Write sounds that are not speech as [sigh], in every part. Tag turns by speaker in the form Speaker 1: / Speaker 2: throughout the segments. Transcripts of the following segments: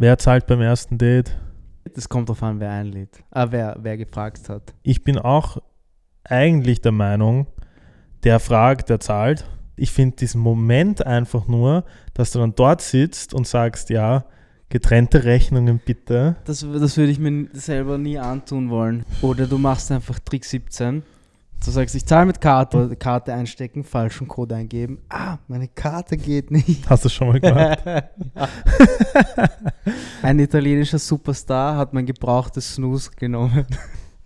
Speaker 1: Wer zahlt beim ersten Date?
Speaker 2: Das kommt drauf an, wer einlädt. Ah, wer, wer gefragt hat.
Speaker 1: Ich bin auch eigentlich der Meinung, der fragt, der zahlt. Ich finde diesen Moment einfach nur, dass du dann dort sitzt und sagst, ja, getrennte Rechnungen bitte.
Speaker 2: Das, das würde ich mir selber nie antun wollen. Oder du machst einfach Trick 17. Du sagst, ich zahle mit Karte, Karte einstecken, falschen Code eingeben. Ah, meine Karte geht nicht.
Speaker 1: Hast du schon mal gemacht? [laughs]
Speaker 2: Ein italienischer Superstar hat mein gebrauchtes Snooze genommen.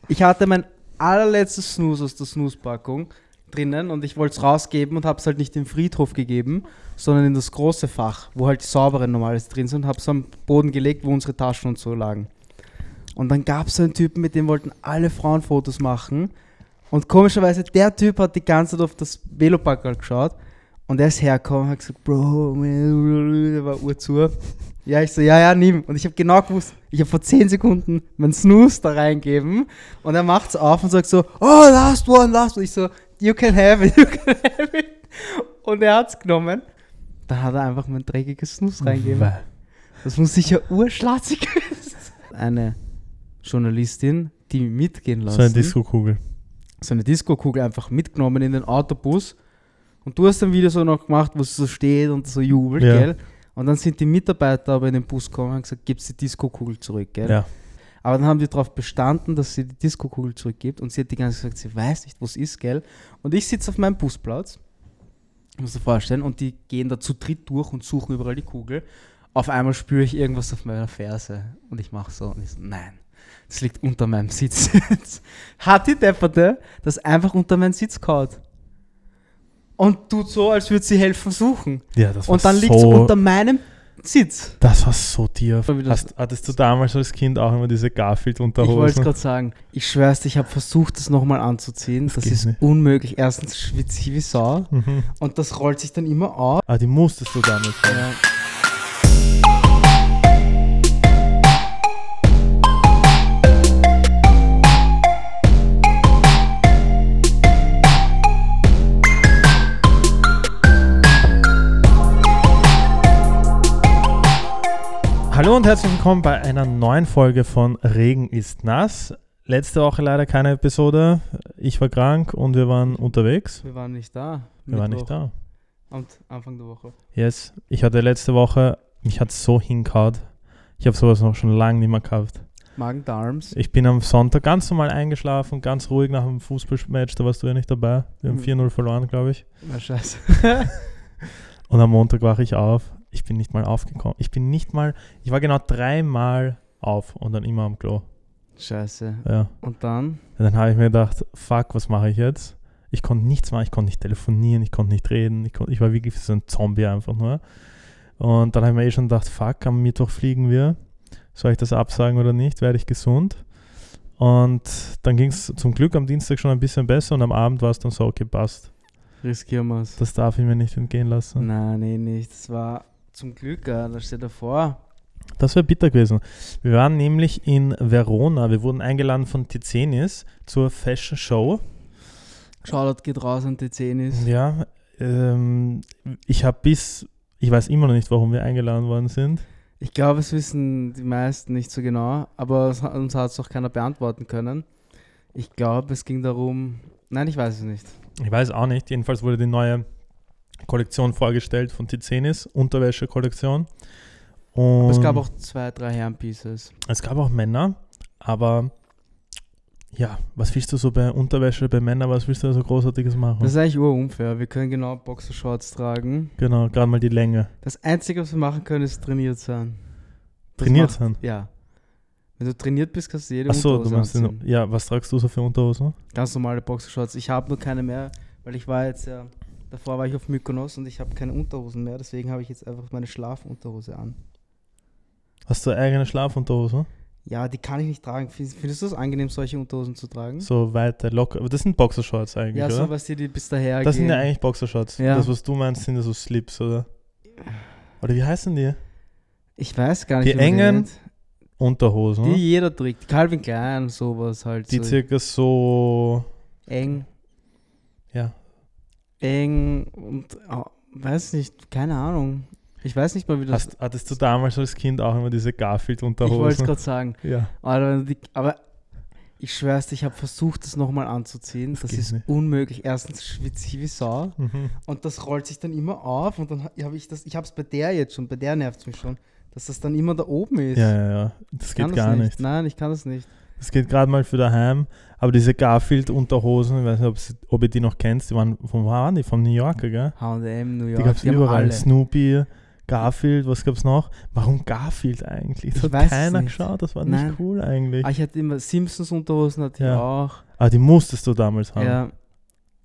Speaker 2: Ich hatte mein allerletztes Snooze aus der Snooze-Packung drinnen und ich wollte es rausgeben und habe es halt nicht im Friedhof gegeben, sondern in das große Fach, wo halt die sauberen normales drin sind und habe es am Boden gelegt, wo unsere Taschen und so lagen. Und dann gab es so einen Typen, mit dem wollten alle Frauen Fotos machen. Und komischerweise, der Typ hat die ganze Zeit auf das Velopackerl geschaut. Und er ist hergekommen und hat gesagt, Bro, der war urzu. Ja, ich so, ja, ja, nimm. Und ich habe genau gewusst, ich habe vor 10 Sekunden mein Snooze da reingeben. Und er macht es auf und sagt so, oh, last one, last one. Ich so, you can have it, [laughs] you can have it. Und er hat es genommen. Dann hat er einfach mein dreckiges Snooze reingegeben. Das muss sicher urschlatzig gewesen sein. Eine Journalistin, die mitgehen lassen.
Speaker 1: So eine Disco-Kugel.
Speaker 2: So eine Disco-Kugel einfach mitgenommen in den Autobus. Und du hast dann wieder so noch gemacht, wo sie so steht und so jubelt,
Speaker 1: Ja.
Speaker 2: gell? Und dann sind die Mitarbeiter aber in den Bus gekommen und haben gesagt, gib's die Disco-Kugel zurück, gell?
Speaker 1: Ja.
Speaker 2: Aber dann haben die darauf bestanden, dass sie die Disco-Kugel zurückgibt und sie hat die ganze Zeit gesagt, sie weiß nicht, wo es ist, gell? Und ich sitze auf meinem Busplatz, musst du dir vorstellen, und die gehen da zu dritt durch und suchen überall die Kugel. Auf einmal spüre ich irgendwas auf meiner Ferse und ich mache so und ich so, nein, das liegt unter meinem Sitz. [laughs] hat die Depperte das einfach unter meinen Sitz gehauen. Und tut so, als würde sie helfen suchen.
Speaker 1: Ja, das war
Speaker 2: Und dann liegt es
Speaker 1: so,
Speaker 2: unter meinem Sitz.
Speaker 1: Das war so tief.
Speaker 2: Das-
Speaker 1: Hast, hattest du damals als Kind auch immer diese
Speaker 2: Ich wollte es
Speaker 1: Garfield-Unterhosen?
Speaker 2: gerade sagen. Ich schwör's dir, ich habe versucht, das nochmal anzuziehen. Das,
Speaker 1: geht
Speaker 2: ist
Speaker 1: nicht.
Speaker 2: unmöglich. Erstens schwitze ich wie Sau
Speaker 1: Mhm.
Speaker 2: und das rollt sich dann immer auf.
Speaker 1: Ah, die musstest du damals.
Speaker 2: Ja.
Speaker 1: Hallo und herzlich willkommen bei einer neuen Folge von Regen ist nass. Letzte Woche leider keine Episode. Ich war krank und wir waren unterwegs.
Speaker 2: Wir waren nicht da.
Speaker 1: Wir waren nicht
Speaker 2: Mittwoch
Speaker 1: da.
Speaker 2: Und Anfang der Woche.
Speaker 1: Yes, ich hatte letzte Woche, mich hat so hinkaut. Ich habe sowas noch schon lange nicht mehr gehabt.
Speaker 2: Magen-Darms.
Speaker 1: Ich bin am Sonntag ganz normal eingeschlafen, ganz ruhig nach dem Fußballmatch, da warst du ja nicht dabei. Wir haben
Speaker 2: Mhm.
Speaker 1: 4-0 verloren, glaube ich.
Speaker 2: Na scheiße. [laughs]
Speaker 1: Und am Montag wache ich auf. Ich bin nicht mal aufgekommen. Ich bin nicht mal, ich war genau dreimal auf und dann immer am Klo.
Speaker 2: scheiße.
Speaker 1: Ja.
Speaker 2: Und dann?
Speaker 1: Und dann habe ich mir gedacht, fuck, was mache ich jetzt? Ich konnte nichts machen, ich konnte nicht telefonieren, ich konnte nicht reden, ich, kon- ich war wirklich so ein Zombie einfach nur. Und dann habe ich mir eh schon gedacht, fuck, am Mittwoch fliegen wir. Soll ich das absagen oder nicht? Werde ich gesund? Und dann ging es zum Glück am Dienstag schon ein bisschen besser und am Abend war es dann so, okay, passt.
Speaker 2: Riskieren wir es.
Speaker 1: Das darf ich mir nicht entgehen lassen.
Speaker 2: Nein, nee, nicht. Das war zum Glück, da steht davor.
Speaker 1: Das wäre bitter gewesen. Wir waren nämlich in Verona. Wir wurden eingeladen von Tizenis zur Fashion Show.
Speaker 2: Shoutout geht raus an die Zenis.
Speaker 1: Ja, ähm, ich habe bis, ich weiß immer noch nicht, warum wir eingeladen worden sind.
Speaker 2: Ich glaube, es wissen die meisten nicht so genau, aber uns hat es auch keiner beantworten können. Ich glaube, es ging darum. Nein, ich weiß es nicht.
Speaker 1: Ich weiß auch nicht. Jedenfalls wurde die neue Kollektion vorgestellt von Tizenis, Unterwäsche-Kollektion. Und
Speaker 2: es gab auch zwei, drei Herrenpieces.
Speaker 1: es gab auch Männer, aber ja, was willst du so bei Unterwäsche, bei Männern, was willst du da so Großartiges machen?
Speaker 2: Das ist eigentlich urunfair. Wir können genau Boxershorts tragen.
Speaker 1: genau, gerade mal die Länge.
Speaker 2: Das Einzige, was wir machen können, ist trainiert sein. Das
Speaker 1: Trainiert
Speaker 2: macht-
Speaker 1: sein.
Speaker 2: Ja. Wenn du trainiert bist, kannst du jede
Speaker 1: Achso, du
Speaker 2: Unterhose
Speaker 1: meinst,
Speaker 2: anziehen.
Speaker 1: den, ja, was tragst du so für Unterhosen?
Speaker 2: Ganz normale Boxershorts. Ich habe nur keine mehr, weil ich war jetzt ja, davor war ich auf Mykonos und ich habe keine Unterhosen mehr. Deswegen habe ich jetzt einfach meine Schlafunterhose an.
Speaker 1: Hast du eigene Schlafunterhose?
Speaker 2: Ja, die kann ich nicht tragen. Find- Findest du es angenehm, solche Unterhosen zu tragen?
Speaker 1: So weiter, locker. Aber das sind Boxershorts eigentlich,
Speaker 2: ja,
Speaker 1: oder?
Speaker 2: so was die, die bis daher
Speaker 1: das sind
Speaker 2: gehen.
Speaker 1: ja eigentlich Boxershorts.
Speaker 2: Ja.
Speaker 1: Das, was du meinst, sind ja so Slips, oder? Oder wie heißen die?
Speaker 2: Ich weiß gar nicht.
Speaker 1: Die engen. Unterhosen.
Speaker 2: Die
Speaker 1: Die,
Speaker 2: jeder trägt. Calvin Klein, sowas halt. so
Speaker 1: circa so,
Speaker 2: eng,
Speaker 1: ja.
Speaker 2: Eng und oh, weiß nicht, keine Ahnung. Ich weiß nicht mal, wie das.
Speaker 1: Hast, hattest du damals als Kind auch immer diese
Speaker 2: ich wollte es
Speaker 1: Garfield-Unterhosen?
Speaker 2: gerade sagen.
Speaker 1: Ja.
Speaker 2: Aber, aber ich schwör's dir, ich habe versucht, das nochmal anzuziehen.
Speaker 1: Das
Speaker 2: Das, ist
Speaker 1: nicht.
Speaker 2: unmöglich. Erstens schwitze ich wie Sau.
Speaker 1: Mhm.
Speaker 2: Und das rollt sich dann immer auf. Und dann habe ich das, ich habe es bei der jetzt schon, bei der nervt es mich schon, dass das dann immer da oben ist.
Speaker 1: Ja, ja, ja. Das
Speaker 2: Ich
Speaker 1: geht gar
Speaker 2: das
Speaker 1: nicht.
Speaker 2: Nein, ich kann das nicht.
Speaker 1: Das geht gerade mal für daheim. Aber diese Garfield-Unterhosen, ich weiß nicht, ob, ihr die noch kennt, die waren, von wo waren die? Vom New Yorker, gell?
Speaker 2: H&M, New York,
Speaker 1: die gab es überall. Snoopy, Garfield, was gab's noch? Warum Garfield eigentlich? Das
Speaker 2: Ich
Speaker 1: hat
Speaker 2: es
Speaker 1: keiner geschaut, das war
Speaker 2: Nein.
Speaker 1: nicht cool eigentlich.
Speaker 2: Ah, ich hatte immer Simpsons-Unterhosen, hatte
Speaker 1: Ja.
Speaker 2: ich auch.
Speaker 1: Aber die musstest du damals haben.
Speaker 2: Ja.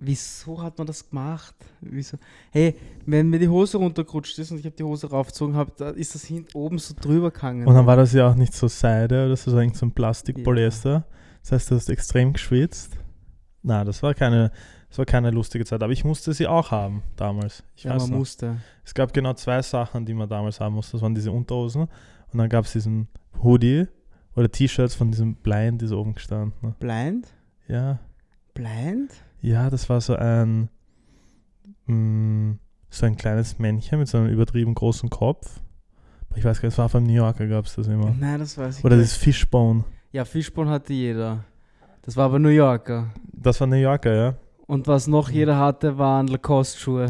Speaker 2: Wieso hat man das gemacht? Wieso? Hey, wenn mir die Hose runtergerutscht ist und ich habe die Hose raufgezogen habe, da ist das hinten oben so drüber gegangen.
Speaker 1: Und dann war das ja auch nicht so Seide oder so, sondern so ein
Speaker 2: Ja.
Speaker 1: Plastik-Polyester. Das heißt, du hast extrem geschwitzt. Na, das war keine, das war keine lustige Zeit, aber ich musste sie auch haben damals. Ich
Speaker 2: ja,
Speaker 1: weiß
Speaker 2: man
Speaker 1: noch.
Speaker 2: musste.
Speaker 1: Es gab genau zwei Sachen, die man damals haben musste. Das waren diese Unterhosen und dann gab es diesen Hoodie oder T-Shirts von diesem Blind, die so oben gestanden. ne?
Speaker 2: Blind?
Speaker 1: Ja,
Speaker 2: Blind?
Speaker 1: Ja, das war so ein mh, so ein kleines Männchen mit so einem übertrieben großen Kopf. Aber Ich weiß gar nicht, es war vom New Yorker gab es das immer.
Speaker 2: Nein, das weiß ich
Speaker 1: Oder
Speaker 2: nicht.
Speaker 1: das Fishbone.
Speaker 2: Ja, Fishbone hatte jeder. Das war aber New Yorker.
Speaker 1: Das war New Yorker, ja.
Speaker 2: Und was
Speaker 1: Mhm.
Speaker 2: noch jeder hatte, waren Lacoste-Schuhe.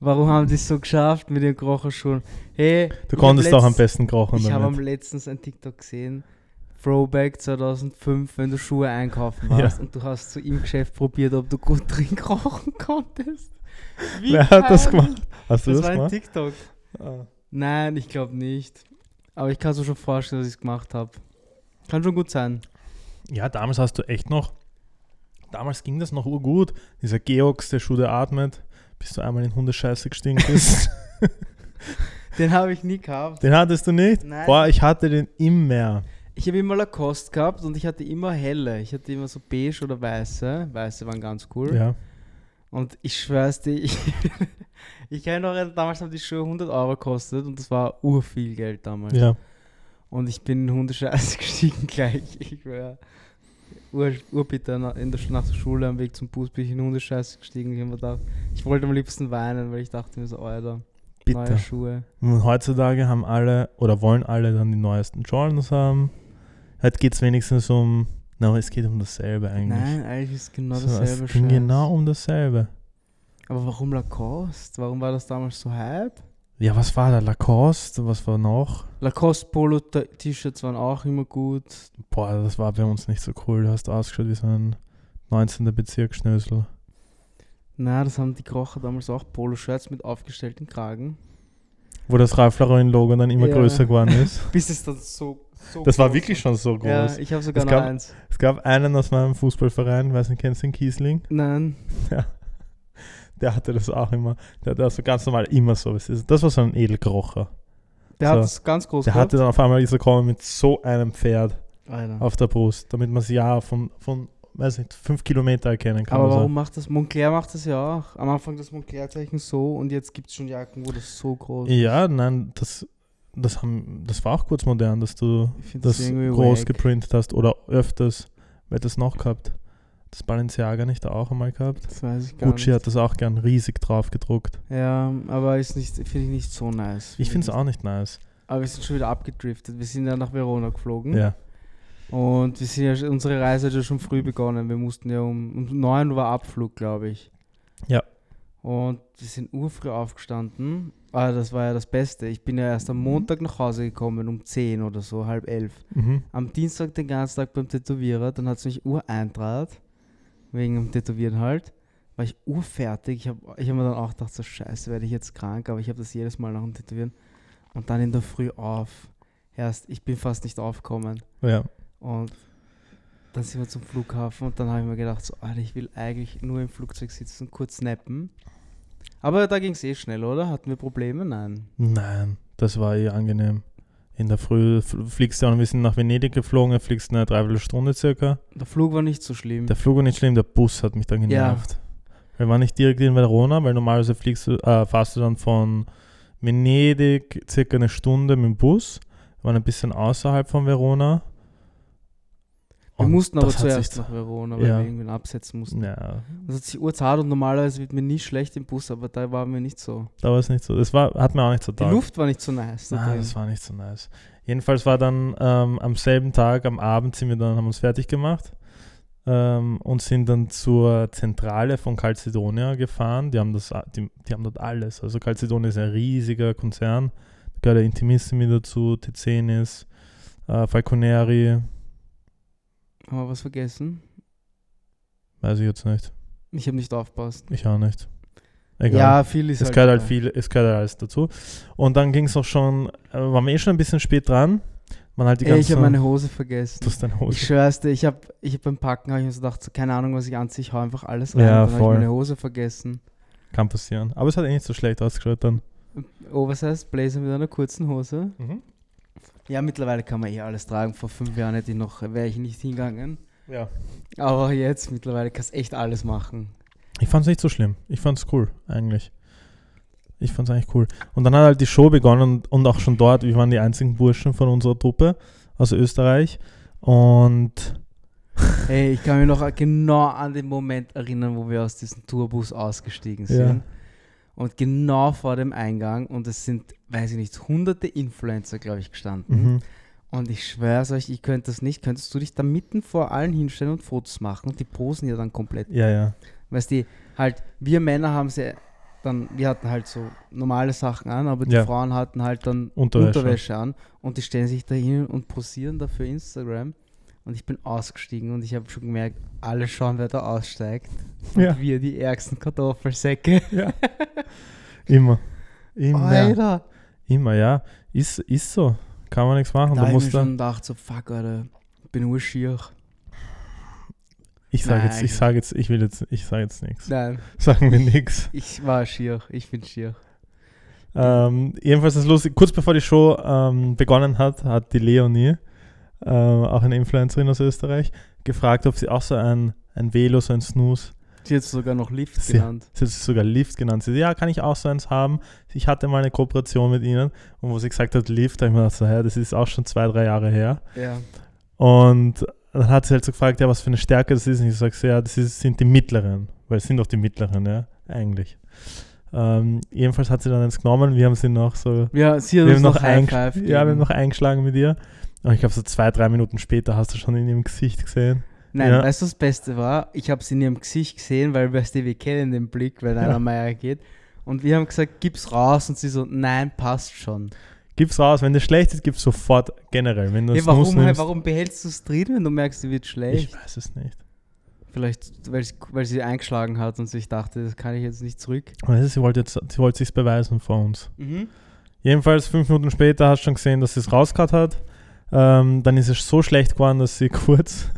Speaker 2: Warum haben die es so geschafft mit den Krocherschuhen? Hey,
Speaker 1: Du konntest auch am besten kochen
Speaker 2: Ich habe am letztens ein TikTok gesehen. Throwback 2005, wenn du Schuhe einkaufen warst und du hast zu ihm Geschäft probiert, ob du gut [laughs] drin kochen konntest. Wie
Speaker 1: Wer hat das gemacht? Hast du
Speaker 2: Das
Speaker 1: das,
Speaker 2: war ein
Speaker 1: gemacht?
Speaker 2: TikTok.
Speaker 1: Ah.
Speaker 2: Nein, ich glaube nicht. Aber ich kann es mir schon vorstellen, dass ich es gemacht habe. Kann schon gut sein.
Speaker 1: Ja, damals hast du echt noch. Damals ging das noch urgut. Dieser Geox, der Schuh, der atmet, bis du einmal in Hundescheiße gestinkt bist. [laughs]
Speaker 2: Den habe ich nie gehabt.
Speaker 1: den hattest du nicht?
Speaker 2: Nein.
Speaker 1: Boah, ich hatte den immer.
Speaker 2: Ich habe immer Lacoste gehabt und ich hatte immer helle. Ich hatte immer so beige oder weiße. Weiße waren ganz cool.
Speaker 1: Ja.
Speaker 2: Und ich schwör's dir, ich, [laughs] ich kann noch, damals haben die Schuhe 100 Euro gekostet und das war urviel Geld damals.
Speaker 1: ja.
Speaker 2: Und ich bin in Hundescheiße [laughs] gestiegen gleich. Ich war ur, urbitter in der, nach der Schule am Weg zum Bus bin ich in Hundescheiße gestiegen. Ich, gedacht, ich wollte am liebsten weinen, weil ich dachte mir so, Alter, neue
Speaker 1: Bitte.
Speaker 2: Schuhe.
Speaker 1: Und heutzutage haben alle oder wollen alle dann die neuesten Jordans haben. Heute geht es wenigstens um. No, es geht um dasselbe eigentlich.
Speaker 2: Nein, eigentlich ist es genau
Speaker 1: so,
Speaker 2: dasselbe
Speaker 1: es ging
Speaker 2: Scheiß.
Speaker 1: genau um dasselbe.
Speaker 2: Aber warum Lacoste? Warum war das damals so hype?
Speaker 1: Ja, was war da? Lacoste? Was war noch?
Speaker 2: Lacoste Polo T-Shirts waren auch immer gut.
Speaker 1: Boah, das war bei uns nicht so cool. Du hast ausgeschaut wie so ein 19. Bezirksschnösel.
Speaker 2: Na, das haben die Krocher damals auch Poloshirts mit aufgestellten Kragen.
Speaker 1: Wo das Ralph Lauren-Logo dann immer
Speaker 2: Ja.
Speaker 1: größer geworden [laughs] ist.
Speaker 2: Bis es dann so. So
Speaker 1: Das war wirklich schon so groß.
Speaker 2: Ja, ich habe sogar
Speaker 1: Es
Speaker 2: noch
Speaker 1: gab-
Speaker 2: eins.
Speaker 1: Es gab einen aus meinem Fußballverein, weiß nicht, kennst du den Kiesling?
Speaker 2: Nein. [laughs]
Speaker 1: Der hatte das auch immer. Der hatte das so ganz normal immer so. Das ist- Das war so ein Edelkrocher.
Speaker 2: Der
Speaker 1: So.
Speaker 2: hat es ganz groß
Speaker 1: Der hatte dann auf einmal diese Komme mit so einem Pferd
Speaker 2: Alter.
Speaker 1: auf der Brust, damit man sie ja von, von weiß nicht, fünf Kilometer erkennen kann.
Speaker 2: Aber
Speaker 1: oder so.
Speaker 2: warum macht das? Montclair macht das ja auch. Am Anfang das Montclair-Zeichen so und jetzt gibt es schon Jacken, wo das so groß ist.
Speaker 1: Ja, nein, das, das, haben, das war auch kurz modern, dass du das
Speaker 2: irgendwie
Speaker 1: groß
Speaker 2: wack.
Speaker 1: geprintet hast oder öfters. Wer hat das noch gehabt? Das Balenciaga nicht auch einmal gehabt?
Speaker 2: Das weiß ich gar
Speaker 1: Gucci
Speaker 2: nicht.
Speaker 1: hat das auch gern riesig drauf gedruckt.
Speaker 2: Ja, aber ist nicht, finde ich nicht so nice.
Speaker 1: Ich finde es auch nicht nice.
Speaker 2: Aber wir sind schon wieder abgedriftet. Wir sind ja nach Verona geflogen.
Speaker 1: Ja.
Speaker 2: Und wir sind ja, unsere Reise hat ja schon früh begonnen. Wir mussten ja um, um 9 Uhr war Abflug, glaube ich.
Speaker 1: Ja.
Speaker 2: Und wir sind urfrüh aufgestanden. Ah, das war ja das Beste. Ich bin ja erst am Montag nach Hause gekommen, um 10 oder so, halb elf.
Speaker 1: Mhm.
Speaker 2: Am Dienstag den ganzen Tag beim Tätowierer. Dann hat es mich ureintrat. Wegen dem Tätowieren halt. War ich urfertig. Ich habe ich hab mir dann auch gedacht, so scheiße, werde ich jetzt krank. Aber ich habe das jedes Mal nach dem Tätowieren. Und dann in der Früh auf. Erst, ich bin fast nicht aufgekommen.
Speaker 1: Ja.
Speaker 2: Und dann sind wir zum Flughafen und dann habe ich mir gedacht, so, Alter, ich will eigentlich nur im Flugzeug sitzen und kurz snappen. Aber da ging es eh schnell, oder? Hatten wir Probleme? Nein.
Speaker 1: Nein, das war eh angenehm. In der Früh fl- fliegst du auch, wir sind nach Venedig geflogen, fliegst eine Dreiviertelstunde circa.
Speaker 2: Der Flug war nicht so schlimm.
Speaker 1: Der Flug war nicht schlimm, der Bus hat mich dann genervt. Wir waren nicht direkt in Verona, weil normalerweise fliegst du, äh, fahrst du dann von Venedig circa eine Stunde mit dem Bus. Wir waren ein bisschen außerhalb von Verona.
Speaker 2: Wir
Speaker 1: Und
Speaker 2: mussten aber
Speaker 1: das
Speaker 2: zuerst nach Verona, weil
Speaker 1: Ja.
Speaker 2: wir irgendwann absetzen mussten.
Speaker 1: Ja,
Speaker 2: Das hat sich urzart und normalerweise wird mir nie schlecht im Bus, aber da war mir nicht so.
Speaker 1: da war es nicht so. Es war, hat mir auch nicht so
Speaker 2: Die
Speaker 1: taugt.
Speaker 2: Luft war nicht so nice. da
Speaker 1: Nein,
Speaker 2: drin.
Speaker 1: das war nicht so nice. Jedenfalls war dann ähm, am selben Tag, am Abend sind wir dann, haben uns fertig gemacht ähm, und sind dann zur Zentrale von Calcedonia gefahren. Die haben, das, die, die haben dort alles. Also Calcedonia ist ein riesiger Konzern. Da gehört der Intimissimi dazu, Tizenis, äh, Falconeri,
Speaker 2: Haben wir was vergessen?
Speaker 1: weiß ich jetzt nicht.
Speaker 2: Ich habe nicht aufpasst.
Speaker 1: Ich auch nicht. Egal.
Speaker 2: Ja, viel ist
Speaker 1: Es
Speaker 2: halt
Speaker 1: gehört halt viel, es gehört halt alles dazu. Und dann ging es auch schon, äh, waren wir eh schon ein bisschen spät dran. Man halt die
Speaker 2: Ey, ich habe meine Hose vergessen.
Speaker 1: Du hast deine Hose.
Speaker 2: Ich schwör's dir, ich habe ich hab beim Packen hab ich mir so gedacht, so, keine Ahnung, was ich anziehe, ich hau einfach alles rein.
Speaker 1: Ja,
Speaker 2: dann habe
Speaker 1: voll.
Speaker 2: ich meine Hose vergessen.
Speaker 1: Kann passieren. Aber es hat eh nicht so schlecht ausgeschaut dann.
Speaker 2: Oversize Blazer mit einer kurzen Hose. Ja, mittlerweile kann man eh alles tragen. Vor fünf Jahren hätte ich noch, wäre ich nicht hingegangen.
Speaker 1: Ja.
Speaker 2: Aber jetzt, mittlerweile kannst du echt alles machen.
Speaker 1: Ich fand es nicht so schlimm. Ich fand es cool, eigentlich. Ich fand es eigentlich cool. Und dann hat halt die Show begonnen und, und auch schon dort, wir waren die einzigen Burschen von unserer Truppe aus Österreich. Und [laughs]
Speaker 2: Ey, ich kann mich noch genau an den Moment erinnern, wo wir aus diesem Tourbus ausgestiegen
Speaker 1: Ja.
Speaker 2: Und genau vor dem Eingang, und es sind, weiß ich nicht, hunderte Influencer, glaube ich, gestanden.
Speaker 1: mhm.
Speaker 2: Und ich schwör's euch, ich könnte das nicht. Könntest du dich da mitten vor allen hinstellen und Fotos machen? Und die posen ja dann komplett.
Speaker 1: ja, ja.
Speaker 2: Weißt du, halt, wir Männer haben sie dann, wir hatten halt so normale Sachen an, aber die
Speaker 1: Ja.
Speaker 2: Frauen hatten halt dann
Speaker 1: Unterwäsche.
Speaker 2: Unterwäsche. an und die stellen sich da hin und posieren da für Instagram. Und ich bin ausgestiegen und ich habe schon gemerkt, alle schauen, wer da aussteigt. Und
Speaker 1: Ja.
Speaker 2: wir die ärgsten Kartoffelsäcke. [laughs]
Speaker 1: Immer. Immer.
Speaker 2: Alter!
Speaker 1: Immer, ja. Ist, ist so. Kann man nichts machen.
Speaker 2: Da
Speaker 1: Du
Speaker 2: habe ich mir
Speaker 1: musst
Speaker 2: schon gedacht, so fuck, Alter, ich bin nur schier.
Speaker 1: ich sage jetzt, ich sage jetzt, ich will jetzt, ich sage jetzt nichts.
Speaker 2: Nein,
Speaker 1: Sagen wir nichts.
Speaker 2: ich war schier. Ich bin schier.
Speaker 1: Ähm, jedenfalls ist lustig, kurz bevor die Show ähm, begonnen hat, hat die Leonie, äh, auch eine Influencerin aus Österreich, gefragt, ob sie auch so ein, ein Velo, so ein Snooze,
Speaker 2: Sie hat es sogar noch Lift
Speaker 1: Sie-
Speaker 2: genannt.
Speaker 1: sie hat es sogar Lift genannt. Sie, ja, kann ich auch so eins haben? Ich hatte mal eine Kooperation mit ihnen und wo sie gesagt hat, Lift, da habe ich mir gedacht, so, hä, das ist auch schon zwei, drei Jahre her.
Speaker 2: Ja.
Speaker 1: Und dann hat sie halt so gefragt, ja, was für eine Stärke das ist. Und ich sage so, ja, das ist, sind die mittleren, weil es sind doch die mittleren, ja, eigentlich. Ähm, jedenfalls hat sie dann eins genommen, wir haben sie noch so
Speaker 2: Ja, sie hat
Speaker 1: wir
Speaker 2: uns
Speaker 1: haben
Speaker 2: noch
Speaker 1: noch,
Speaker 2: Five
Speaker 1: ja, wir haben noch eingeschlagen mit ihr. Und ich glaube, so zwei, drei Minuten später hast du schon in ihrem Gesicht gesehen.
Speaker 2: Nein,
Speaker 1: Ja.
Speaker 2: weißt du, was das Beste war? Ich habe sie in ihrem Gesicht gesehen, weil weißt du, wir kennen den Blick, wenn
Speaker 1: Ja.
Speaker 2: einer Meier geht. Und wir haben gesagt, gib's raus. Und sie so, nein, passt schon.
Speaker 1: Gib's raus, wenn das schlecht ist, gib's sofort generell. Wenn du
Speaker 2: warum,
Speaker 1: nimmst,
Speaker 2: warum behältst du es drin, wenn du merkst, sie wird schlecht?
Speaker 1: Ich weiß es nicht.
Speaker 2: Vielleicht, weil sie, weil sie eingeschlagen hat und sich dachte, das kann ich jetzt nicht zurück.
Speaker 1: Ist, sie wollte jetzt, sie wollte sich's beweisen vor uns.
Speaker 2: Mhm.
Speaker 1: Jedenfalls fünf Minuten später hast du schon gesehen, dass sie es rausgehauen hat. Ähm, dann ist es so schlecht geworden, dass sie [laughs] kurz